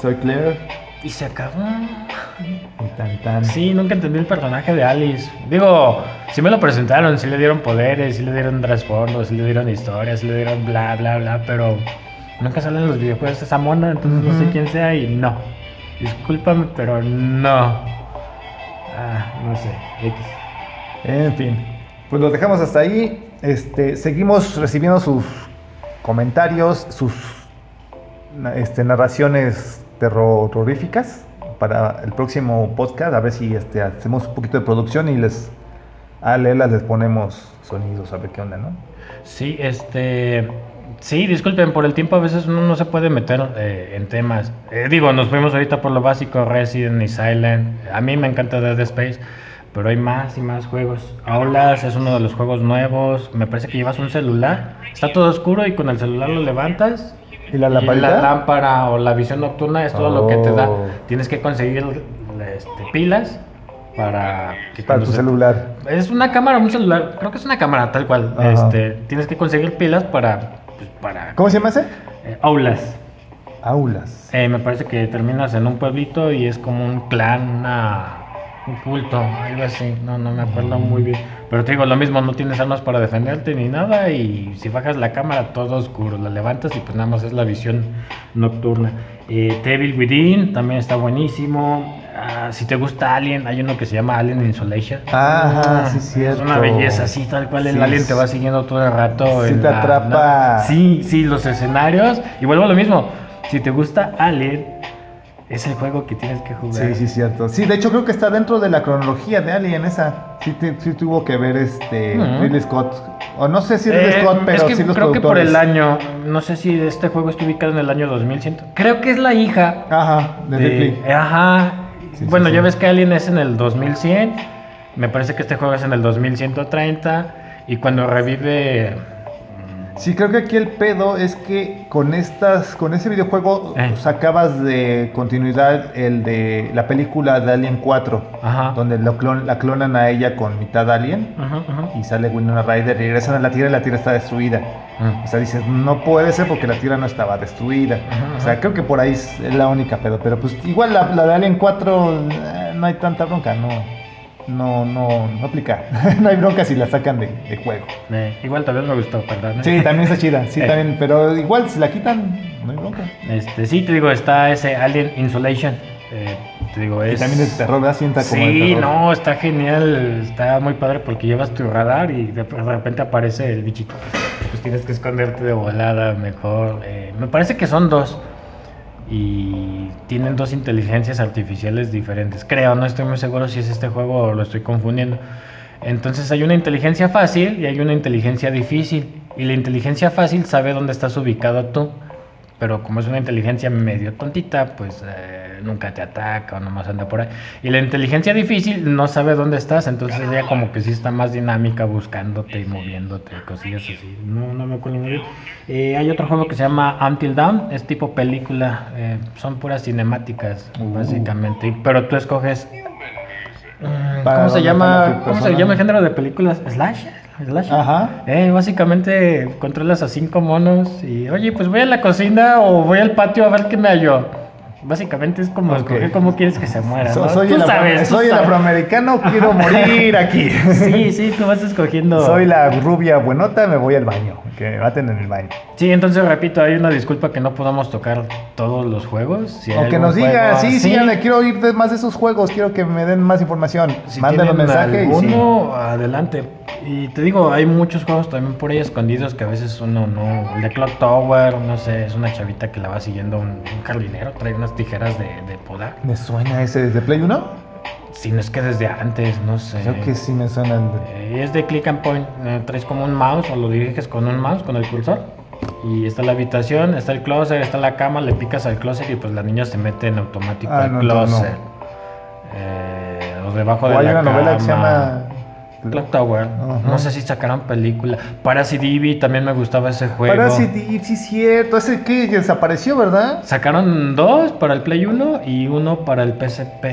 Soy Claire. Y se acabó. Y tan tan. Sí, nunca entendí el personaje de Alice. Digo, sí me lo presentaron, sí le dieron poderes, sí le dieron trasfondo, sí le dieron historia, sí le dieron bla, bla, bla, pero nunca salen en los videojuegos esa mona, entonces no sé quién sea y no. Discúlpame, pero no. Ah, no sé. X. En fin, pues los dejamos hasta ahí. Este, seguimos recibiendo sus comentarios, sus este, narraciones terroríficas para el próximo podcast. A ver si este, hacemos un poquito de producción y les a Lela les ponemos sonidos, a ver qué onda, ¿no? Sí, este. Sí, disculpen, por el tiempo a veces uno no se puede meter eh, en temas. Eh, digo, nos fuimos ahorita por lo básico, Resident y Silent. A mí me encanta Dead Space, pero hay más y más juegos. Aulas es uno de los juegos nuevos. Me parece que llevas un celular. Está todo oscuro y con el celular lo levantas. ¿Y la y la lámpara o la visión nocturna es todo lo que te da. Oh. Tienes que conseguir este, pilas para que Para tu se- celular. es una cámara, un celular, creo que es una cámara tal cual. Ajá. Este, tienes que conseguir pilas para, pues, para ¿Cómo se llama ese? eh, aulas. Aulas. Eh, me parece que terminas en un pueblito y es como un clan, una, un culto, algo así. No, no me acuerdo muy bien. Pero te digo lo mismo, no tienes armas para defenderte ni nada y si bajas la cámara todo oscuro, la levantas y pues nada más es la visión nocturna. Eh, Devil Within también está buenísimo. Ah, si te gusta Alien, hay uno que se llama Alien Insolation. Ah, sí, Es cierto. una belleza, así tal cual el Sí, alien te va siguiendo todo el rato. Sí en te atrapa. Sí, sí, los escenarios. Y vuelvo a lo mismo. Si te gusta Alien, es el juego que tienes que jugar. Sí, sí, cierto. Sí, de hecho creo que está dentro de la cronología de Alien esa. Sí, te- sí tuvo que ver este Ujú. Ridley Scott. O no sé si Ridley Eh, Scott, pero es que sí los creo que por el año, no sé si este juego está ubicado en el año 2100. Creo que es la hija Ajá, de, de- Ripley. Ajá. Sí, bueno, sí, ya sí. ves que Alien es en el 2100. Me parece que este juego es en el 2130. Y cuando revive. Sí, creo que aquí el pedo es que con estas, con ese videojuego Eh. sacabas de continuidad el de la película de Alien 4, Ajá. donde lo clon- la clonan a ella con mitad alien Ajá, ajá. y sale Winona Ryder y regresan a la Tierra y la Tierra está destruida. Mm. O sea, dices, no puede ser porque la Tierra no estaba destruida. O sea, creo que por ahí es la única pedo. Pero pues igual la, la de Alien 4 eh, no hay tanta bronca, no. No, no, no aplica. no hay bronca si la sacan de, de juego. Eh, igual también me gustó, perdón. Sí, también está chida, sí, Eh. también. Pero igual si la quitan, no hay bronca. Este, sí, te digo, está ese Alien Insolation. Eh, te digo, Y es. también es terror, ¿verdad? Sienta como Sí, no, está genial, está muy padre porque llevas tu radar y de, de repente aparece el bichito. Pues tienes que esconderte de volada mejor. Eh, me parece que son dos y tienen dos inteligencias artificiales diferentes. Creo, no estoy muy seguro si es este juego o lo estoy confundiendo. Entonces hay una inteligencia fácil y hay una inteligencia difícil. Y la inteligencia fácil sabe dónde estás ubicado tú. Pero como es una inteligencia medio tontita, pues eh, nunca te ataca o nomás anda por ahí. Y la inteligencia difícil no sabe dónde estás, entonces ella como que sí está más dinámica buscándote y moviéndote, cosillas así. No, no me acuerdo muy bien. Eh, hay otro juego que se llama Until Dawn, es tipo película, eh, son puras cinemáticas, Uh. básicamente. Pero tú escoges... mm, ¿Cómo se llama? ¿Cómo se llama el género de películas? ¿Slash? Ajá. Eh, básicamente controlas a cinco monos y, oye, pues voy a la cocina o voy al patio a ver qué me halló. Básicamente es como Ok. escoger cómo quieres que se muera. So- ¿no? soy Tú el, sabes, tú soy el afroamericano, quiero morir aquí. Sí, sí, tú vas escogiendo. Soy la rubia buenota, me voy al baño. Que me maten en el baño. Sí, entonces repito, hay una disculpa que no podamos tocar todos los juegos. Si hay O que algún nos juego sí, sí, ya me quiero oír de más de esos juegos, quiero que me den más información. Si Mándanos un mensaje y sí. alguno, adelante. Y te digo, hay muchos juegos también por ahí escondidos que a veces uno no. El de Clock Tower, no sé, es una chavita que la va siguiendo un, un jardinero, trae unas tijeras de, de podar. ¿Me suena ese desde Play 1? Si no es que desde antes, no sé. Creo que sí me suena el. Eh, es de click and point. eh, traes como un mouse o lo diriges con un mouse, con el cursor. Y está la habitación, está el closet, está la cama, le picas al closet y pues la niña se mete en automático Ah, al no, no, no. closet. Eh, o debajo de hay la una novela que se llama Tower. Ajá. No sé si sacaron película. Parasite Eve también me gustaba ese juego. Parasite Eve, sí, cierto. Ese que desapareció, ¿verdad? Sacaron dos para el Play 1 y uno para el PSP.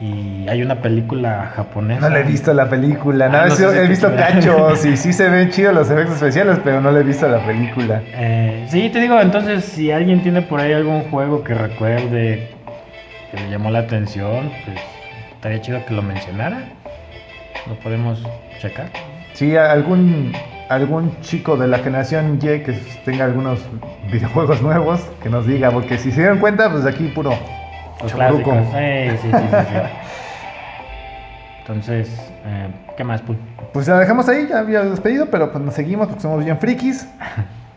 Y hay una película japonesa. No le he visto la película, Ah, no sé si he visto cachos y sí se ven chidos los efectos especiales, pero no le he visto la película. Eh, sí, te digo, entonces si alguien tiene por ahí algún juego que recuerde que le llamó la atención, pues estaría chido que lo mencionara. Lo podemos checar. Sí, algún algún chico de la generación Y que tenga algunos videojuegos nuevos que nos diga, porque si se dieron cuenta, pues aquí puro Los clásicos. Sí, sí, sí, sí. Entonces, eh, ¿qué más, Pul? Pues la dejamos ahí, ya había despedido, pero pues nos seguimos porque somos bien frikis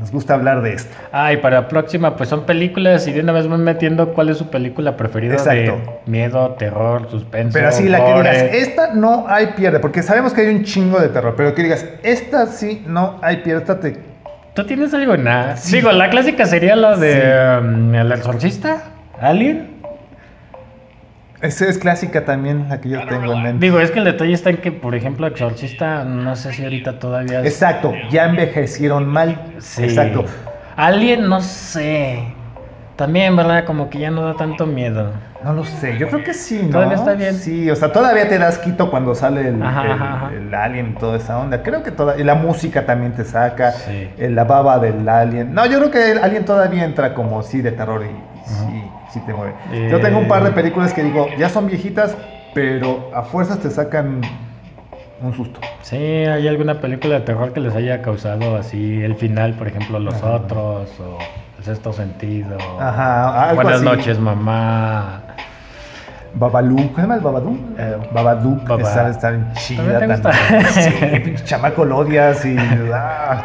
nos gusta hablar de esto. Ah, y para la próxima, pues son películas y de una vez van metiendo cuál es su película preferida de Exacto. miedo, terror, suspenso. Pero así, la que digas, esta no hay pierde, porque sabemos que hay un chingo de terror, pero que digas, esta sí no hay pierde, esta te... ¿Tú tienes algo en nada? Sí. Digo, la clásica sería la de Sí. um, El Exorcista, Alien. Esa es clásica también, la que yo tengo en mente. Digo, es que el detalle está en que, por ejemplo, Exorcista, no sé si ahorita todavía. Exacto, ya envejecieron mal. Sí. Exacto. Alien, no sé. También, ¿verdad? Como que ya no da tanto miedo. No lo sé, yo creo que sí, ¿no? Todavía está bien. Sí, o sea, todavía te das quito cuando sale el, Ajá, el- ajá, ajá. el alien y toda esa onda. Creo que toda... Y la música también te saca, Sí. eh, la baba del alien. No, yo creo que el alien todavía entra como sí de terror y sí, sí te mueve. Yo tengo un par de Eh. películas que digo, ya son viejitas, pero a fuerzas te sacan un susto. Sí, ¿hay alguna película de terror que les haya causado así el final, por ejemplo, Los Ajá. Otros o El Sexto Sentido? Ajá, algo Buenas así. noches, mamá. Babalu, ¿cómo se llama el Babadook? Eh, Babadook, Baba- está bien chida ¿También te gusta? Sí, pinche chamaco lo odias y... ah.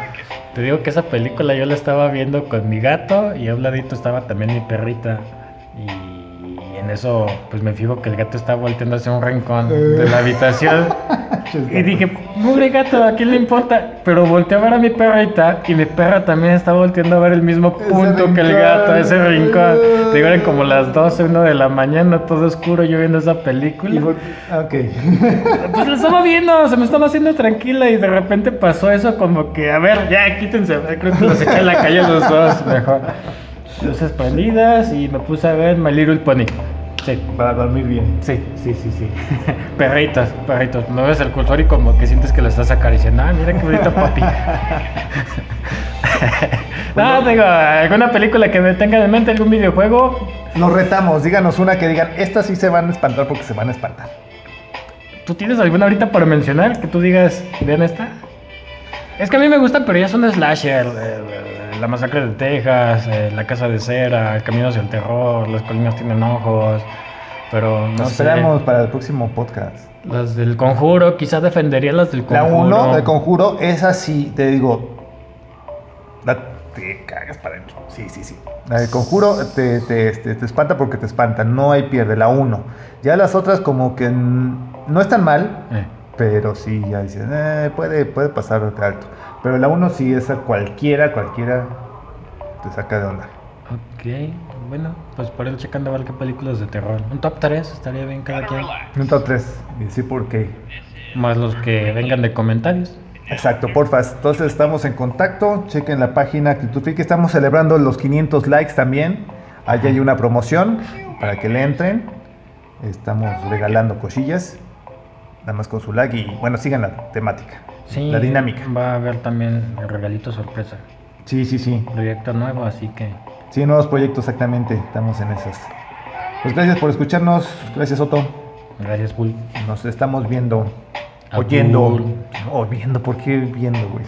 Te digo que esa película yo la estaba viendo con mi gato y a un ladito estaba también mi perrita. En eso, pues me fijo que el gato está volteando hacia un rincón de la habitación. Y dije, mugre gato, ¿a quién le importa? Pero volteé a ver a mi perrita y mi perra también está volteando a ver el mismo Ese punto que el gato, ese rincón. Te digo, eran como las 12, 1 de la mañana, todo oscuro, yo viendo esa película. ah, ok. Pues la estaba viendo, se me estaba haciendo tranquila y de repente pasó eso como que, a ver, ya quítense, creo que los eché a la calle los dos, mejor. Luces prendidas y me puse a ver My Little Pony. Sí, Para dormir bien. sí, sí, sí, sí. Perritos, perritos. No ves el cursor y como que sientes que lo estás acariciando. Ah, mira qué bonito papi. no, digo, alguna película que me tenga en mente, algún videojuego. Los retamos, díganos una que digan, estas sí se van a espantar porque se van a espantar. ¿Tú tienes alguna ahorita para mencionar que tú digas, vean esta? Es que a mí me gustan, pero ya son slasher. eh, La masacre de Texas, eh, La casa de cera, El camino hacia el terror, Las colinas tienen ojos. Pero no Nos sé. esperamos para el próximo podcast. Las del conjuro, quizás defendería las del La conjuro. 1 de Conjuro, esa sí, te digo. La, te cagas para adentro. Sí, sí, sí. La de Conjuro te, te, te- te espanta porque te espanta. No hay pierde. La 1. Ya las otras, como que no están mal. Eh, Pero sí, ya dices, eh, puede, puede pasar de alto. Pero la 1 sí, esa cualquiera, cualquiera te saca de onda. ok, bueno, pues por ir checando a ver qué películas de terror. Un top 3 estaría bien cada quien. Un top 3. Y decir por qué. Más los que vengan de comentarios. Exacto, porfas. Entonces estamos en contacto. Chequen la página Actitud Friki. Estamos celebrando los 500 likes también. Allí hay una promoción para que le entren. Estamos regalando cosillas. Nada más con su like y bueno, sigan la temática. Sí, La dinámica. Va a haber también el regalito sorpresa. Sí, sí, sí. Proyecto nuevo, así que Sí, nuevos proyectos exactamente. Estamos en esas. Pues gracias por escucharnos. Gracias, Otto. gracias, Bull. Nos estamos viendo. Oyendo. O viendo. ¿Por qué viendo, güey?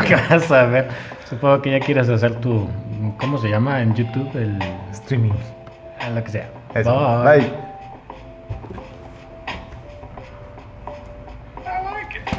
que vas a ver, supongo que ya quieres hacer tu, ¿cómo se llama en YouTube? El, Streaming. lo que sea. Eso. Bye. Bye.